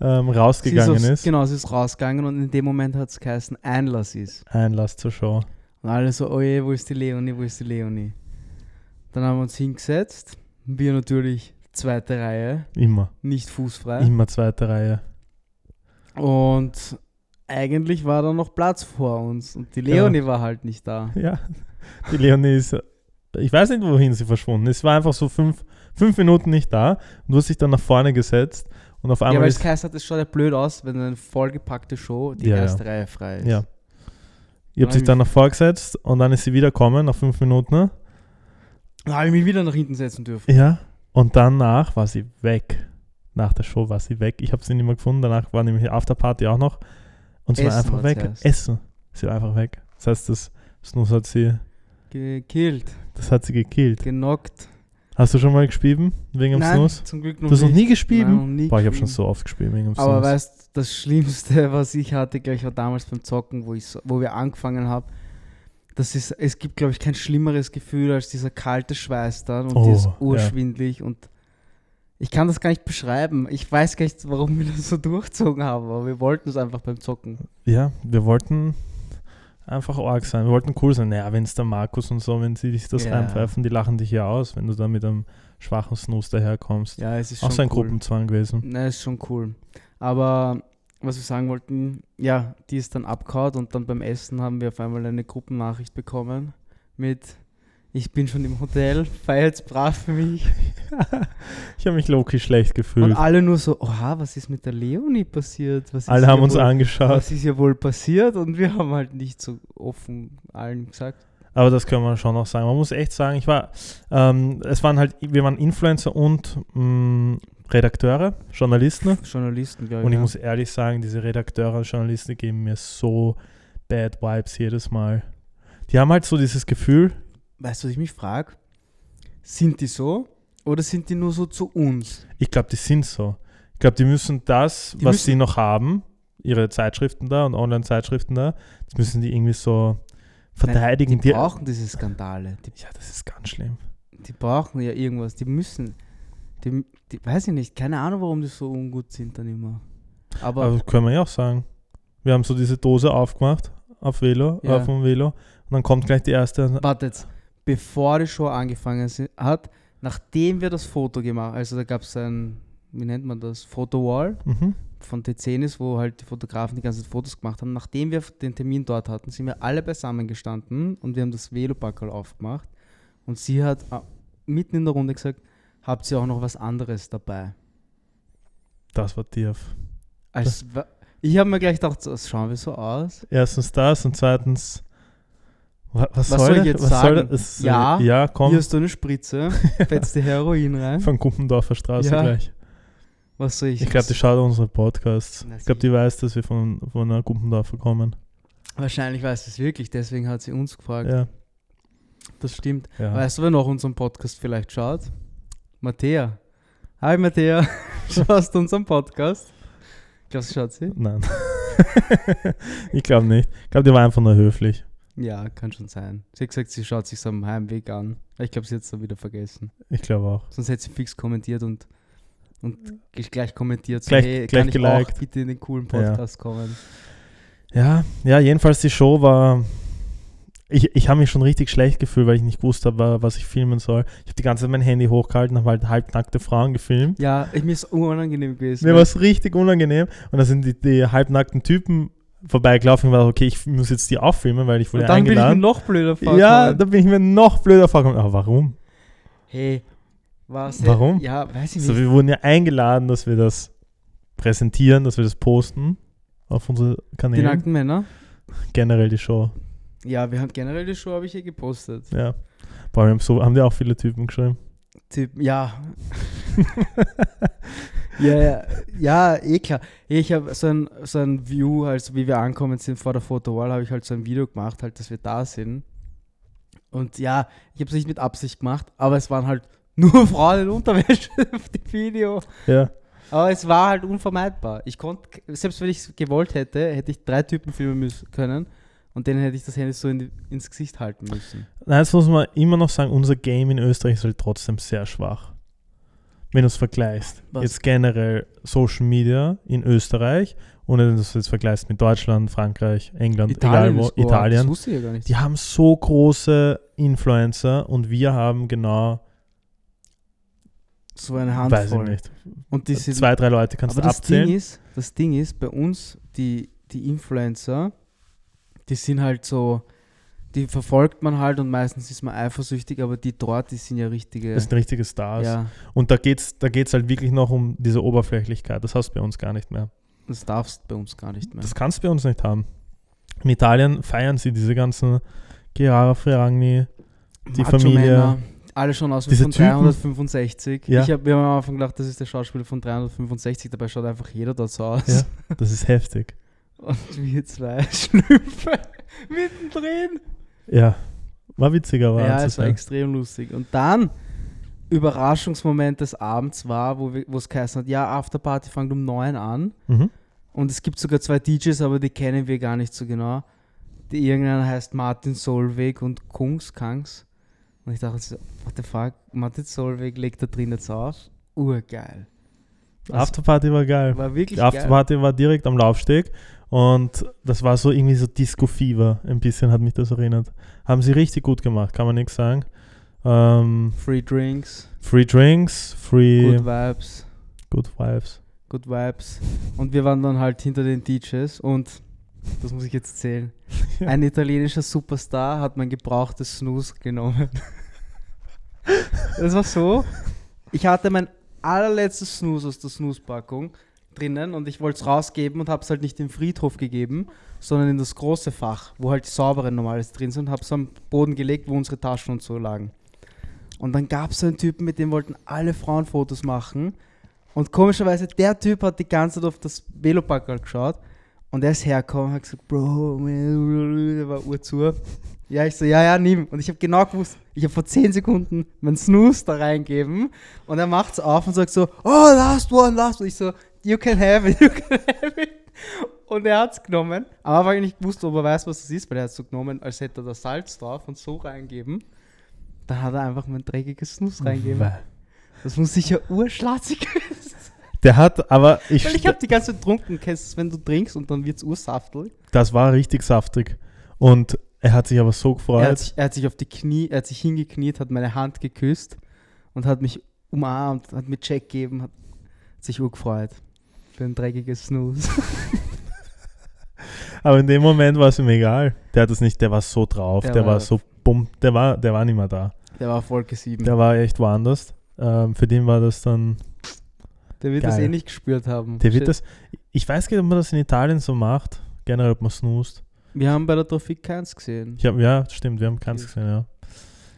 Speaker 1: ähm, rausgegangen
Speaker 2: ist, aufs-
Speaker 1: ist.
Speaker 2: Genau, sie ist rausgegangen und in dem Moment hat es geheißen, Einlass ist.
Speaker 1: Einlass zur Show.
Speaker 2: Und alle so, oh je, wo ist die Leonie, wo ist die Leonie? Dann haben wir uns hingesetzt. Wir natürlich zweite Reihe,
Speaker 1: Immer.
Speaker 2: nicht fußfrei.
Speaker 1: Immer zweite Reihe.
Speaker 2: Und eigentlich war da noch Platz vor uns. Und die
Speaker 1: Ja.
Speaker 2: Leonie war halt nicht da.
Speaker 1: Ja. Die Leonie ist. Ich weiß nicht, wohin sie verschwunden ist. Es war einfach so fünf, fünf Minuten nicht da. Und du hast dich dann nach vorne gesetzt. Und auf
Speaker 2: Ja,
Speaker 1: einmal
Speaker 2: weil es heißt, es schaut ja blöd aus, wenn eine vollgepackte Show die
Speaker 1: Ja, ja.
Speaker 2: erste Reihe frei ist.
Speaker 1: Ja. Ihr habt sich dann nach vorgesetzt und dann ist sie wiederkommen nach fünf Minuten.
Speaker 2: Dann habe ich mich wieder nach hinten setzen dürfen.
Speaker 1: Ja. Und danach war sie weg. Nach der Show war sie weg. Ich habe sie nicht mehr gefunden. Danach war nämlich Afterparty auch noch. Und sie war
Speaker 2: Essen
Speaker 1: einfach
Speaker 2: war
Speaker 1: weg.
Speaker 2: zuerst.
Speaker 1: Essen. Sie war einfach weg. Das heißt, das Snus hat sie,
Speaker 2: Gekillt,
Speaker 1: das hat sie gekillt.
Speaker 2: genockt.
Speaker 1: Hast du schon mal gespielt wegen dem
Speaker 2: Nein,
Speaker 1: Snus?
Speaker 2: zum Glück
Speaker 1: Du hast noch nie gespielt?
Speaker 2: Nein, noch nie
Speaker 1: Boah, ich habe schon so oft gespielt wegen dem
Speaker 2: Aber weißt das Schlimmste, [laughs] was ich hatte, gleich war damals beim Zocken, wo, ich, wo wir angefangen haben. Das ist, es gibt, glaube ich, kein schlimmeres Gefühl als dieser kalte Schweiß dann und
Speaker 1: Oh,
Speaker 2: dieses
Speaker 1: ja.
Speaker 2: urschwindlig und ich kann das gar nicht beschreiben. Ich weiß gar nicht, warum wir das so durchzogen haben, aber wir wollten es einfach beim Zocken.
Speaker 1: Ja, wir wollten einfach arg sein. Wir wollten cool sein. Naja, wenn es der Markus und so, wenn sie dich das
Speaker 2: Ja.
Speaker 1: reinpfeifen, die lachen dich ja aus, wenn du da mit einem schwachen Snus daherkommst.
Speaker 2: Ja, es ist
Speaker 1: Auch
Speaker 2: schon
Speaker 1: so ein
Speaker 2: cool.
Speaker 1: Gruppenzwang gewesen.
Speaker 2: Ne, ist schon cool. Aber was wir sagen wollten, ja, die ist dann abgehauen und dann beim Essen haben wir auf einmal eine Gruppennachricht bekommen mit Ich bin schon im Hotel, feiert brav für mich. [laughs]
Speaker 1: ich habe mich lokisch schlecht gefühlt.
Speaker 2: Und alle nur so, oha, was ist mit der Leonie passiert? Was
Speaker 1: Alle haben uns
Speaker 2: wohl,
Speaker 1: angeschaut.
Speaker 2: Was ist hier wohl passiert? Und wir haben halt nicht so offen allen gesagt.
Speaker 1: Aber das können wir schon noch sagen. Man muss echt sagen, ich war, ähm, es waren halt, wir waren Influencer und mh, Redakteure, Journalisten.
Speaker 2: Journalisten, glaube ich.
Speaker 1: Und ich
Speaker 2: ja.
Speaker 1: muss ehrlich sagen, diese Redakteure und Journalisten geben mir so bad Vibes jedes Mal. Die haben halt so dieses Gefühl,
Speaker 2: Weißt du, was ich mich frage? Sind die so oder sind die nur so zu uns?
Speaker 1: ich glaube, die sind so. Ich glaube, die müssen das,
Speaker 2: Die
Speaker 1: was
Speaker 2: müssen-
Speaker 1: sie noch haben, ihre Zeitschriften da und Online-Zeitschriften da, das müssen die irgendwie so verteidigen.
Speaker 2: Nein, die brauchen diese Skandale. Die,
Speaker 1: ja, das ist ganz schlimm.
Speaker 2: die brauchen ja irgendwas. Die müssen. Die, die, weiß ich nicht, keine Ahnung, warum die so ungut sind dann immer. Aber,
Speaker 1: Aber das können wir ja auch sagen. Wir haben so diese Dose aufgemacht auf Velo,
Speaker 2: Ja.
Speaker 1: auf dem Velo und dann kommt gleich die erste.
Speaker 2: warte jetzt, bevor die Show angefangen hat, nachdem wir das Foto gemacht also da gab es ein, wie nennt man das, Fotowall
Speaker 1: Mhm.
Speaker 2: von T10 wo halt die Fotografen die ganzen Fotos gemacht haben. Nachdem wir den Termin dort hatten, sind wir alle beisammen gestanden und wir haben das Velopackerl aufgemacht und sie hat äh, mitten in der Runde gesagt, habt ihr auch noch was anderes dabei?
Speaker 1: Das war tief.
Speaker 2: Als, ich habe mir gleich gedacht, so, schauen wir so aus?
Speaker 1: Erstens das und zweitens. Wa- Was,
Speaker 2: Was
Speaker 1: soll,
Speaker 2: soll ich jetzt
Speaker 1: was Soll
Speaker 2: sagen?
Speaker 1: das? Es-
Speaker 2: Ja,
Speaker 1: ja, komm.
Speaker 2: Hier hast du eine Spritze, [laughs] fetzt dir Heroin rein.
Speaker 1: Von Guppendorfer Straße
Speaker 2: Ja.
Speaker 1: gleich.
Speaker 2: Was soll ich?
Speaker 1: Ich glaube, die schaut unsere Podcasts.
Speaker 2: Na,
Speaker 1: Ich glaube, die weiß, dass wir von, von einer Guppendorfer kommen.
Speaker 2: Wahrscheinlich weiß sie es wirklich, deswegen hat sie uns gefragt.
Speaker 1: Ja.
Speaker 2: Das stimmt.
Speaker 1: ja.
Speaker 2: Weißt du, wer noch unseren Podcast vielleicht schaut? Mattea. Hi Mattea, [laughs] schaust du unseren Podcast? Glaubst du, schaut sie?
Speaker 1: Nein. [laughs] ich glaube nicht. Ich glaube, die war einfach nur höflich.
Speaker 2: Ja, kann schon sein. Sie hat gesagt, sie schaut sich am Heimweg an. Ich glaube, sie hat es dann wieder vergessen.
Speaker 1: Ich glaube auch.
Speaker 2: Sonst hätte sie fix kommentiert und, und gleich- kommentiert, so,
Speaker 1: Gleich-
Speaker 2: hey,
Speaker 1: gleich
Speaker 2: kann ich
Speaker 1: geliked.
Speaker 2: auch bitte in den coolen
Speaker 1: Ja.
Speaker 2: Podcast kommen?
Speaker 1: Ja, ja, jedenfalls die Show war. Ich, ich habe mich schon richtig schlecht gefühlt, weil ich nicht gewusst habe, was ich filmen soll. Ich habe die ganze Zeit mein Handy hochgehalten, habe halt halbnackte Frauen gefilmt.
Speaker 2: Ja, ich, mir ist unangenehm gewesen.
Speaker 1: Mir war es richtig unangenehm. Und da sind die, die halbnackten Typen vorbeigelaufen und war okay, ich muss jetzt die auch filmen, weil ich wurde
Speaker 2: und dann bin ich mir
Speaker 1: eingeladen.
Speaker 2: noch blöder vorgekommen.
Speaker 1: ja, da bin ich mir noch blöder vorgekommen. Aber warum?
Speaker 2: Hey, was?
Speaker 1: Warum?
Speaker 2: Ja, weiß ich nicht.
Speaker 1: So, wir wurden ja eingeladen, dass wir das präsentieren, dass wir das posten auf unsere
Speaker 2: die
Speaker 1: Kanäle.
Speaker 2: nackten Männer?
Speaker 1: Generell die Show.
Speaker 2: Ja, wir haben generell die Show, habe ich hier gepostet.
Speaker 1: Ja. Boah, wir haben, so, haben die auch viele Typen geschrieben.
Speaker 2: Typ, ja. [laughs] ja, ja, ja, eh klar. Ich habe so ein, so ein View, also wie wir ankommen sind vor der Fotowall, habe ich halt so ein Video gemacht, halt, dass wir da sind. Und ja, ich habe es nicht mit Absicht gemacht, aber es waren halt [laughs] nur Frauen in Unterwäsche auf dem Video.
Speaker 1: Ja.
Speaker 2: Aber es war halt unvermeidbar. Ich konnte, selbst wenn ich es gewollt hätte, hätte ich drei Typen filmen müssen können und denen hätte ich das Handy so in die, ins Gesicht halten müssen.
Speaker 1: Nein, jetzt muss man immer noch sagen, unser Game in Österreich ist halt trotzdem sehr schwach. Wenn du es vergleichst.
Speaker 2: Was?
Speaker 1: Jetzt generell Social Media in Österreich, ohne dass du es vergleichst mit Deutschland, Frankreich, England, egal wo,
Speaker 2: boah,
Speaker 1: Italien.
Speaker 2: ja.
Speaker 1: Die haben so große Influencer und wir haben genau,
Speaker 2: So eine
Speaker 1: weiß ich
Speaker 2: Handvoll.
Speaker 1: nicht,
Speaker 2: Und die sind,
Speaker 1: zwei, drei Leute kannst
Speaker 2: aber
Speaker 1: du
Speaker 2: das
Speaker 1: abzählen.
Speaker 2: Ding ist, das Ding ist, bei uns, die, die Influencer, die sind halt so, die verfolgt man halt und meistens ist man eifersüchtig, aber die dort, die sind ja richtige.
Speaker 1: das sind richtige Stars.
Speaker 2: ja,
Speaker 1: Und da geht es da geht's halt wirklich noch um diese Oberflächlichkeit. Das hast du bei uns gar nicht mehr.
Speaker 2: das darfst du bei uns gar nicht mehr.
Speaker 1: Das kannst du bei uns nicht haben. In Italien feiern sie diese ganzen Chiara Ferragni. die Familie-
Speaker 2: Macho-Männer, alle schon aus wie von
Speaker 1: Typen.
Speaker 2: 365.
Speaker 1: Ja.
Speaker 2: Ich hab, wir haben am Anfang gedacht, das ist der Schauspieler von 365, dabei schaut einfach jeder dort so aus.
Speaker 1: Ja. Das ist heftig. [laughs]
Speaker 2: Und wir zwei [laughs] schlüpfen mittendrin.
Speaker 1: Ja. War witziger, war
Speaker 2: Ja, es war extrem lustig. Und dann, Überraschungsmoment des Abends war, wo es geheißen hat, ja, Afterparty fängt um 9 an.
Speaker 1: Mhm.
Speaker 2: Und es gibt sogar zwei DJs, aber die kennen wir gar nicht so genau. Die irgendeiner heißt Martin Solveig und Kungs, Kangs. Und ich dachte so, what the fuck, Martin Solveig legt da drin jetzt auf. Urgeil.
Speaker 1: Afterparty war geil.
Speaker 2: war wirklich
Speaker 1: Die
Speaker 2: geil.
Speaker 1: Afterparty war direkt am Laufsteg und das war so irgendwie so Disco-Fever. Ein bisschen hat mich das erinnert. Haben sie richtig gut gemacht, kann man nichts sagen. Ähm,
Speaker 2: Free Drinks,
Speaker 1: free Drinks, free
Speaker 2: Good Vibes.
Speaker 1: good Vibes.
Speaker 2: Good Vibes. Und wir waren dann halt hinter den DJs und das muss ich jetzt zählen. [laughs] Ein italienischer Superstar hat mein gebrauchtes Snooze genommen. [laughs] Das war so. Ich hatte mein allerletztes Snooze aus der Snooze-Packung drinnen und ich wollte es rausgeben und habe es halt nicht im Friedhof gegeben, sondern in das große Fach, wo halt die sauberen normales drin sind habe es am Boden gelegt, wo unsere Taschen und so lagen. Und dann gab es einen Typen, mit dem wollten alle Frauen Fotos machen. Und komischerweise, der Typ hat die ganze Zeit auf das Velopackerl geschaut. Und er ist hergekommen und hat gesagt, Bro, der war urzu. Ja, ich so, ja, ja, nimm. Und ich habe genau gewusst, ich habe vor 10 Sekunden mein Snooze da reingeben. Und er macht es auf und sagt so, oh, last one, last one. Ich so, you can have it, [laughs] you can have it. Und er hat es genommen. Aber ich nicht gewusst, ob er weiß, was das ist, weil er hat es so genommen, als hätte er da Salz drauf und so reingeben. Da hat er einfach mein dreckiges Snus reingegeben. Das muss sicher urschlatzig [laughs] gewesen sein.
Speaker 1: Der hat, aber ich.
Speaker 2: Weil ich habe die ganze Zeit getrunken, kennst es, wenn du trinkst und dann wird es ursaftig.
Speaker 1: Das war richtig saftig. Und er hat sich aber so gefreut.
Speaker 2: Er hat, sich, er hat sich auf die Knie, er hat sich hingekniet, hat meine Hand geküsst und hat mich umarmt, hat mir Check gegeben, hat sich urgefreut. Für ein dreckiges Snooze. [laughs]
Speaker 1: aber in dem Moment war es ihm egal. Der hat es nicht, der war so drauf, der,
Speaker 2: Der
Speaker 1: war,
Speaker 2: war-
Speaker 1: so bumm, der war, der war nicht mehr da.
Speaker 2: Der war Folge 7.
Speaker 1: Der war echt woanders. Ähm, für den war das dann,
Speaker 2: Der wird das
Speaker 1: Geil.
Speaker 2: eh nicht gespürt haben.
Speaker 1: der wird das, ich weiß gar nicht, ob man das in Italien so macht. Generell, ob man snoost.
Speaker 2: Wir haben bei der Trafik keins gesehen.
Speaker 1: Hab, ja, stimmt, wir haben keins
Speaker 2: Okay.
Speaker 1: gesehen, ja.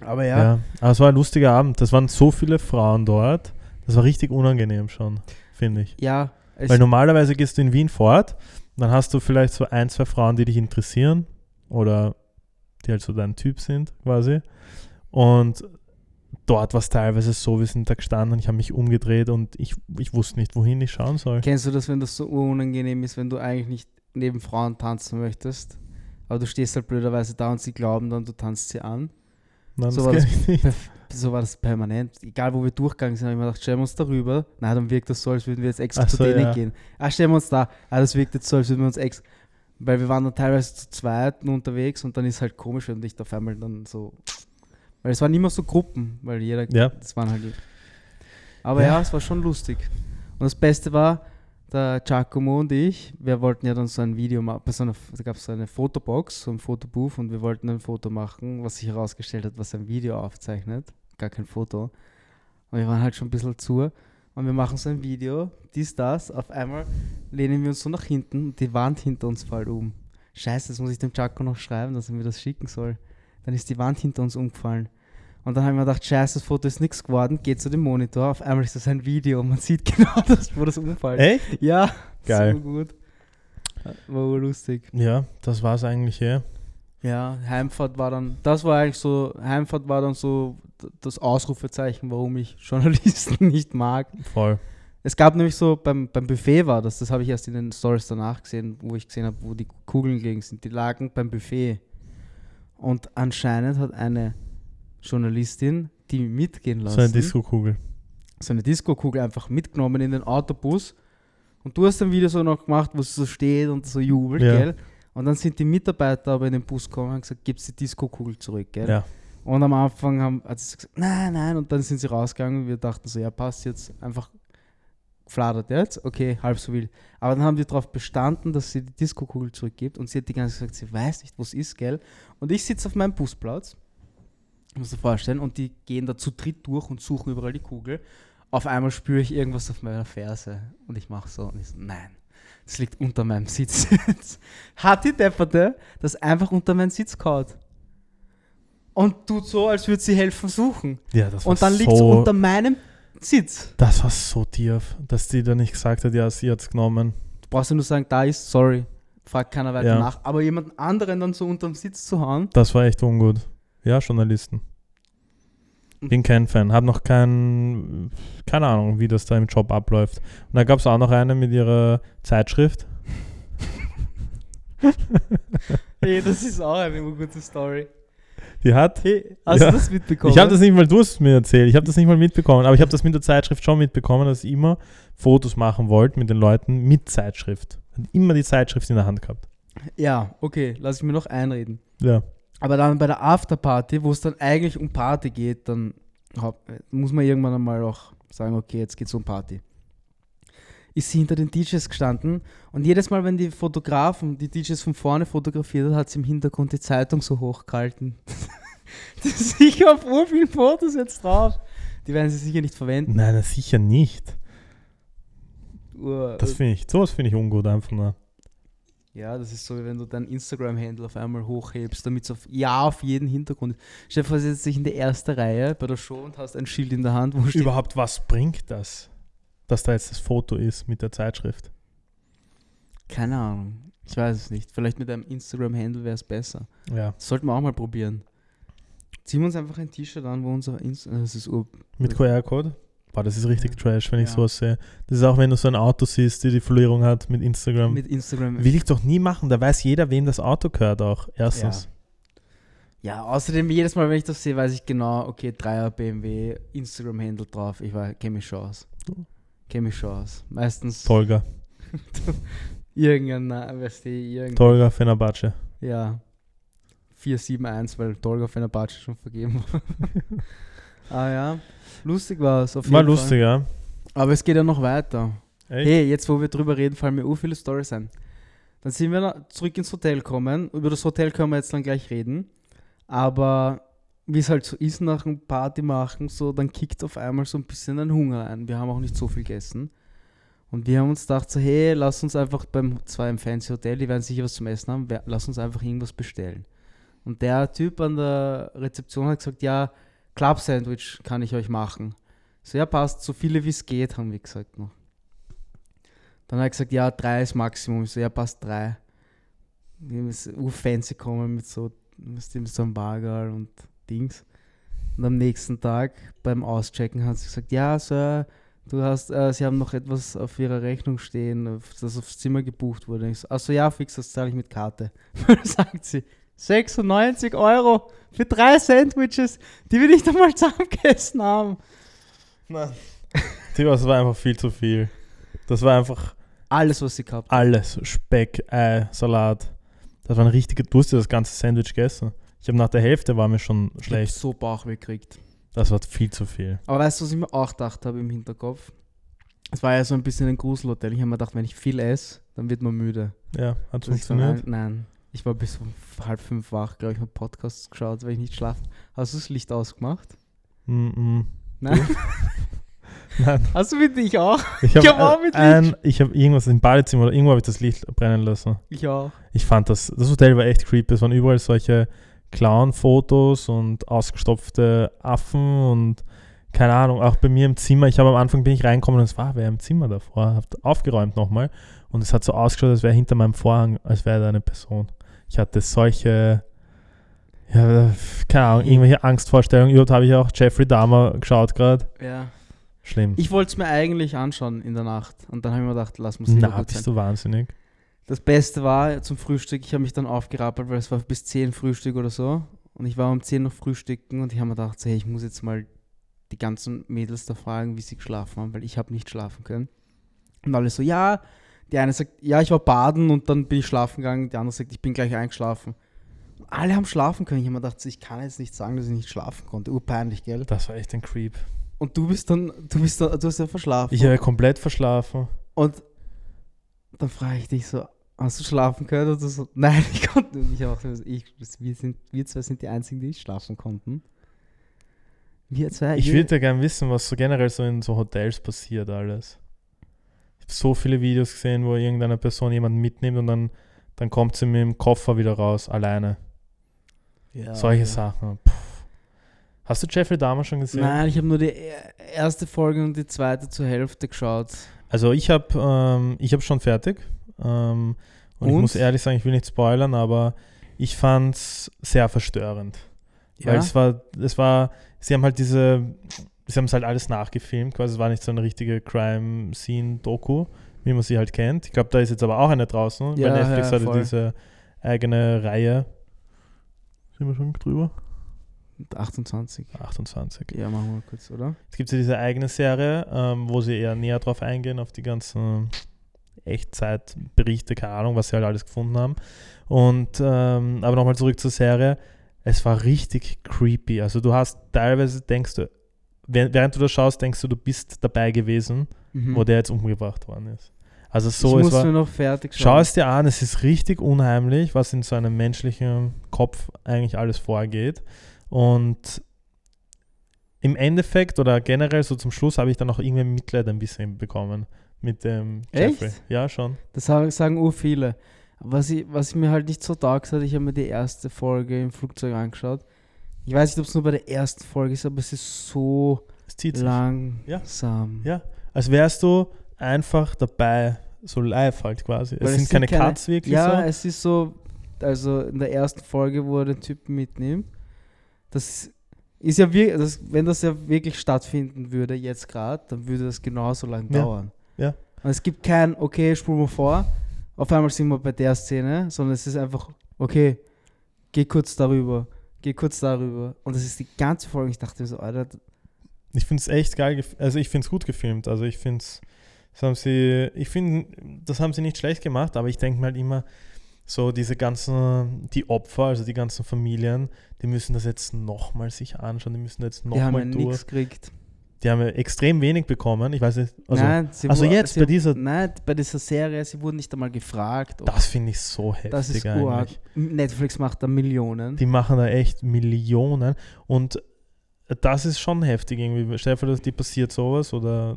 Speaker 2: Aber
Speaker 1: ja.
Speaker 2: ja,
Speaker 1: Aber es war ein lustiger Abend. Das waren so viele Frauen dort. Das war richtig unangenehm schon, finde ich.
Speaker 2: ja, es,
Speaker 1: Weil normalerweise gehst du in Wien fort, dann hast du vielleicht so ein, zwei Frauen, die dich interessieren oder die halt so dein Typ sind quasi. Und dort war es teilweise so, wir sind da gestanden und ich habe mich umgedreht und ich, ich wusste nicht, wohin ich schauen soll.
Speaker 2: Kennst du das, wenn das so unangenehm ist, wenn du eigentlich nicht neben Frauen tanzen möchtest? Aber du stehst halt blöderweise da und sie glauben dann, du tanzt sie an.
Speaker 1: Nein,
Speaker 2: so war das-
Speaker 1: ich.
Speaker 2: So war das permanent. Egal, wo wir durchgegangen sind, habe ich mir gedacht, stellen wir uns darüber. Nein, dann wirkt das so, als würden wir jetzt extra
Speaker 1: Ach
Speaker 2: zu
Speaker 1: so,
Speaker 2: denen
Speaker 1: ja.
Speaker 2: gehen. Ah, stellen wir uns da. Ah, das wirkt jetzt so, als würden wir uns extra. Weil wir waren dann teilweise zu zweit unterwegs und dann ist halt komisch, wenn dich auf einmal dann so. Weil es waren immer so Gruppen, weil jeder.
Speaker 1: Ja.
Speaker 2: Das waren halt. Aber ja.
Speaker 1: Ja.
Speaker 2: es war schon lustig. Und das Beste war, der Giacomo und ich, wir wollten ja dann so ein Video machen. So da gab es so eine Fotobox, so ein Fotobooth und wir wollten ein Foto machen, was sich herausgestellt hat, was ein Video aufzeichnet. Gar kein Foto. Und wir waren halt schon ein bisschen zu. Und wir machen so ein Video, dies, das. Auf einmal lehnen wir uns so nach hinten und die Wand hinter uns fällt um. Scheiße, das muss ich dem Jaco noch schreiben, dass er mir das schicken soll. Dann ist die Wand hinter uns umgefallen. Und dann haben wir gedacht, scheiße, das Foto ist nichts geworden, geht zu dem Monitor. Auf einmal ist das ein Video und man [laughs] sieht genau das, wo das umfällt.
Speaker 1: Echt?
Speaker 2: Ja,
Speaker 1: Geil.
Speaker 2: so gut. War urlustig.
Speaker 1: Ja, das war es eigentlich eh.
Speaker 2: Ja, Heimfahrt war dann, das war eigentlich so, Heimfahrt war dann so das Ausrufezeichen, warum ich [laughs] Journalisten nicht mag.
Speaker 1: Voll.
Speaker 2: Es gab nämlich so, beim, beim Buffet war das, das habe ich erst in den Stories danach gesehen, wo ich gesehen habe, wo die Kugeln gelegen sind. Die lagen beim Buffet. Und anscheinend hat eine Journalistin die mitgehen lassen.
Speaker 1: So eine Disco-Kugel.
Speaker 2: so eine Disco-Kugel einfach mitgenommen in den Autobus. Und du hast ein Video so noch gemacht, wo sie so steht und so jubelt,
Speaker 1: Ja.
Speaker 2: gell? Und dann sind die Mitarbeiter aber in den Bus gekommen und haben gesagt, gib's die Disco-Kugel zurück, gell?
Speaker 1: Ja.
Speaker 2: Und am Anfang haben, hat sie gesagt, nein, nein, und dann sind sie rausgegangen und wir dachten so, ja, passt jetzt, einfach fladert jetzt, okay, halb so wild. Aber dann haben die darauf bestanden, dass sie die Disco-Kugel zurückgibt und sie hat die ganze Zeit gesagt, sie weiß nicht, wo es ist, gell? Und ich sitze auf meinem Busplatz, musst du dir vorstellen, und die gehen da zu dritt durch und suchen überall die Kugel. Auf einmal spüre ich irgendwas auf meiner Ferse und ich mache so und ich so, nein, das liegt unter meinem Sitz. [laughs] Hat die Depperte das einfach unter meinen Sitz gehauen. Und tut so, als würde sie helfen suchen.
Speaker 1: Ja, das war
Speaker 2: Und dann liegt es
Speaker 1: so,
Speaker 2: unter meinem Sitz.
Speaker 1: Das war so tief, dass die da nicht gesagt hat, ja, sie hat es genommen.
Speaker 2: Du brauchst ja nur sagen, da ist, sorry. Fragt keiner weiter
Speaker 1: Ja.
Speaker 2: nach. Aber jemanden anderen dann so unterm Sitz zu hauen,
Speaker 1: Das war echt ungut. Ja, Journalisten. Bin kein Fan. Hab noch kein, keine Ahnung, wie das da im Job abläuft. Und da gab es auch noch eine mit ihrer Zeitschrift. [laughs]
Speaker 2: hey, das ist auch eine gute Story.
Speaker 1: Die hat.
Speaker 2: Hey, hast
Speaker 1: Ja.
Speaker 2: du das mitbekommen?
Speaker 1: Ich habe das nicht mal, du hast mir erzählt. Ich habe das nicht mal mitbekommen. Aber ich habe das mit der Zeitschrift schon mitbekommen, dass sie immer Fotos machen wollt mit den Leuten mit Zeitschrift. Hat immer die Zeitschrift in der Hand gehabt.
Speaker 2: Ja, okay, lass ich mir noch einreden.
Speaker 1: Ja.
Speaker 2: Aber dann bei der Afterparty, wo es dann eigentlich um Party geht, dann muss man irgendwann einmal auch sagen, okay, jetzt geht's um Party. Ist sie hinter den DJs gestanden und jedes Mal, wenn die Fotografen die DJs von vorne fotografiert hat, hat sie im Hintergrund die Zeitung so hochgehalten. [laughs] das ist sicher auf ur vielen Fotos jetzt drauf. Die werden sie sicher nicht verwenden.
Speaker 1: Nein, sicher nicht. Das finde ich, sowas finde ich ungut einfach nur.
Speaker 2: Ja, das ist so, wie wenn du dein Instagram-Handle auf einmal hochhebst, damit es auf, ja, auf jeden Hintergrund ist. Vor, du setzt dich in die erste Reihe bei der Show und hast ein Schild in der Hand, wo steht,
Speaker 1: Überhaupt, was bringt das? Dass da jetzt das Foto ist mit der Zeitschrift.
Speaker 2: keine Ahnung, ich weiß es nicht. Vielleicht mit einem Instagram-Handle wäre es besser.
Speaker 1: Ja.
Speaker 2: Das sollten wir auch mal probieren. Ziehen wir uns einfach ein T-Shirt an, wo unser Instagram, das ist ur
Speaker 1: Mit QR-Code? Boah, das ist richtig trash, wenn ich sowas sehe. Das ist auch, wenn du so ein Auto siehst, die die Folierung hat mit Instagram.
Speaker 2: mit Instagram.
Speaker 1: Will ich doch nie machen, da weiß jeder, wem das Auto gehört auch. Erstens.
Speaker 2: Ja, außerdem jedes Mal, wenn ich das sehe, weiß ich genau, okay, 3er BMW, Instagram-Handle drauf. Ich kenne mich schon aus. Kenne mich schon aus. Meistens
Speaker 1: Tolga. [laughs]
Speaker 2: irgendein, weißt du, irgendein,
Speaker 1: Tolga Fenerbahce.
Speaker 2: ja, 471, weil Tolga Fenerbahce schon vergeben war. [laughs] ah ja, lustig war es auf jeden
Speaker 1: War
Speaker 2: Fall.
Speaker 1: lustig, ja.
Speaker 2: Aber es geht ja noch weiter.
Speaker 1: Echt?
Speaker 2: Hey, jetzt wo wir drüber reden, fallen mir ur viele Storys ein. Dann sind wir zurück ins Hotel gekommen. Über das Hotel können wir jetzt dann gleich reden. Aber wie es halt so ist nach einem Party machen, so, dann kickt auf einmal so ein bisschen ein Hunger ein. Wir haben auch nicht so viel gegessen. Und wir haben uns gedacht, so, hey, lass uns einfach beim, zwar im Fancy Hotel, die werden sicher was zum Essen haben, lass uns einfach irgendwas bestellen. Und der Typ an der Rezeption hat gesagt, ja, Club Sandwich kann ich euch machen. So, ja, passt, so viele wie es geht, haben wir gesagt noch. Dann hat er gesagt, ja, drei ist Maximum. So, ja, passt drei. Wir müssen ur fancy kommen mit so, mit so einem Bargal und Dings. Und am nächsten Tag beim Auschecken hat sie gesagt, ja, Sir, du hast, äh, sie haben noch etwas auf ihrer Rechnung stehen, das aufs Zimmer gebucht wurde. Ich so, achso, ja, fix, das zahle ich mit Karte. [laughs] Sagt sie, 96 Euro für drei Sandwiches, die wir nicht einmal zusammengegessen haben.
Speaker 1: Nein. Timo, das war einfach viel zu viel. Das war einfach
Speaker 2: Alles, was sie gehabt
Speaker 1: alles. Speck, Ei, Salat. Das war ein richtiger, du hast ja das ganze Sandwich gegessen. Ich habe nach der Hälfte war mir schon
Speaker 2: Ich hab
Speaker 1: schlecht.
Speaker 2: so Bauchweh gekriegt.
Speaker 1: Das war viel zu viel.
Speaker 2: Aber weißt du, was ich mir auch gedacht habe im Hinterkopf? Es war ja so ein bisschen ein Gruselhotel. Ich habe mir gedacht, wenn ich viel esse, dann wird man müde.
Speaker 1: Ja, hat
Speaker 2: ich dann
Speaker 1: funktioniert.
Speaker 2: ein- nein, ich war bis um halb fünf wach, glaube ich, habe Podcasts geschaut, weil ich nicht schlafen. Hast du das Licht ausgemacht?
Speaker 1: Mm -mm.
Speaker 2: Nein. [laughs]
Speaker 1: Nein.
Speaker 2: Hast du mit ich auch?
Speaker 1: Ich habe
Speaker 2: hab auch mit
Speaker 1: ein, ich habe irgendwas im Badezimmer oder irgendwo habe ich das Licht brennen lassen.
Speaker 2: Ich auch.
Speaker 1: Ich fand das, das Hotel war echt creepy. Es waren überall solche Clown-Fotos und ausgestopfte Affen und keine Ahnung, auch bei mir im Zimmer. Ich habe am Anfang bin ich reingekommen und es war wer im Zimmer davor, habe aufgeräumt nochmal und es hat so ausgeschaut, als wäre hinter meinem Vorhang, als wäre da eine Person. Ich hatte solche, ja, keine Ahnung, irgendwelche Angstvorstellungen. Überhaupt habe ich auch Jeffrey Dahmer geschaut gerade.
Speaker 2: Ja.
Speaker 1: Schlimm.
Speaker 2: Ich wollte es mir eigentlich anschauen in der Nacht. Und dann habe ich mir gedacht, lass lieber
Speaker 1: Na,
Speaker 2: gut sein.
Speaker 1: bist du wahnsinnig.
Speaker 2: Das Beste war zum Frühstück, ich habe mich dann aufgerappelt, weil es war bis 10 Frühstück oder so. Und ich war um 10 noch frühstücken und ich habe mir gedacht, hey, ich muss jetzt mal die ganzen Mädels da fragen, wie sie geschlafen haben, weil ich habe nicht schlafen können. Und alle so, ja, die eine sagt, ja, ich war baden und dann bin ich schlafen gegangen, die andere sagt, ich bin gleich eingeschlafen. Alle haben schlafen können. Ich habe mir gedacht, ich kann jetzt nicht sagen, dass ich nicht schlafen konnte. Urpeinlich, gell?
Speaker 1: Das war echt ein Creep.
Speaker 2: Und du bist dann, du bist da, du hast ja verschlafen.
Speaker 1: Ich habe komplett verschlafen.
Speaker 2: Und dann frage ich dich so, hast du schlafen können? Und du so, nein, ich konnte nicht. Auch, ich, wir, sind, wir zwei sind die Einzigen, die nicht schlafen konnten. Wir zwei.
Speaker 1: Ich würde ja gerne wissen, was so generell so in so Hotels passiert alles. Ich so viele Videos gesehen, wo irgendeine Person jemanden mitnimmt und dann, dann kommt sie mit dem Koffer wieder raus, alleine.
Speaker 2: ja,
Speaker 1: Solche
Speaker 2: ja.
Speaker 1: Sachen. Puh. Hast du Jeffrey Dahmer schon gesehen?
Speaker 2: Nein, ich habe nur die e- erste Folge und die zweite zur Hälfte geschaut.
Speaker 1: Also ich habe ähm, ich hab schon fertig. Ähm, und, ich
Speaker 2: Und?
Speaker 1: muss ehrlich sagen, ich will nicht spoilern, aber ich fand es sehr verstörend. Weil
Speaker 2: Ja?
Speaker 1: es war, es war, sie haben halt diese, sie haben es halt alles nachgefilmt, quasi es war nicht so eine richtige Crime-Scene-Doku, wie man sie halt kennt. Ich glaube, da ist jetzt aber auch eine draußen,
Speaker 2: Ja,
Speaker 1: weil Netflix
Speaker 2: ja,
Speaker 1: hatte
Speaker 2: voll.
Speaker 1: diese eigene Reihe. Sind wir schon drüber?
Speaker 2: 28.
Speaker 1: 28.
Speaker 2: Ja, machen wir kurz, oder?
Speaker 1: Es gibt ja diese eigene Serie, ähm, wo sie eher näher drauf eingehen, auf die ganzen Echtzeitberichte, keine Ahnung, was sie halt alles gefunden haben. Und ähm, aber nochmal zurück zur Serie. Es war richtig creepy. Also du hast teilweise denkst du, während du das schaust, denkst du, du bist dabei gewesen,
Speaker 2: Mhm.
Speaker 1: wo der jetzt umgebracht worden ist. Also so,
Speaker 2: ich
Speaker 1: es war.
Speaker 2: nur noch fertig
Speaker 1: Schau
Speaker 2: schauen.
Speaker 1: es dir an, es ist richtig unheimlich, was in so einem menschlichen Kopf eigentlich alles vorgeht. Und im Endeffekt oder generell so zum Schluss habe ich dann auch irgendwie Mitleid ein bisschen bekommen mit dem
Speaker 2: Echt?
Speaker 1: Jeffrey. Ja, schon.
Speaker 2: Das sagen, ur viele. Was ich, was ich mir halt nicht so taugt hat, ich habe mir die erste Folge im Flugzeug angeschaut. Ich weiß nicht, ob es nur bei der ersten Folge ist, aber es ist so
Speaker 1: Es
Speaker 2: langsam.
Speaker 1: Ja. Als wärst du einfach dabei, so live halt quasi.
Speaker 2: Weil
Speaker 1: es sind keine Cuts wirklich
Speaker 2: Ja,
Speaker 1: so.
Speaker 2: es ist so, also in der ersten Folge, wo er den Typen mitnimmt, das ist ja wirklich, das, wenn das ja wirklich stattfinden würde, jetzt gerade, dann würde das genauso lang
Speaker 1: Ja,
Speaker 2: dauern.
Speaker 1: ja.
Speaker 2: Und es gibt kein, okay, spulen wir vor, auf einmal sind wir bei der Szene, sondern es ist einfach, okay, geh kurz darüber, geh kurz darüber. Und das ist die ganze Folge. Ich dachte mir so, Alter,
Speaker 1: Ich finde es echt geil, also ich finde es gut gefilmt. Also ich finde es, das haben sie, ich finde, das haben sie nicht schlecht gemacht, aber ich denke mal halt immer, so diese ganzen, die Opfer, also die ganzen Familien, die müssen das jetzt nochmal sich anschauen, die müssen jetzt nochmal durch.
Speaker 2: nichts gekriegt.
Speaker 1: Die haben ja extrem wenig bekommen, ich weiß nicht, also
Speaker 2: nein, sie
Speaker 1: also
Speaker 2: wu-
Speaker 1: jetzt bei dieser-
Speaker 2: Nein, bei dieser Serie, sie wurden nicht einmal gefragt.
Speaker 1: das finde ich so heftig
Speaker 2: das ist
Speaker 1: eigentlich.
Speaker 2: Netflix macht da Millionen.
Speaker 1: Die machen da echt Millionen und das ist schon heftig irgendwie. Stell dir vor, dir passiert sowas oder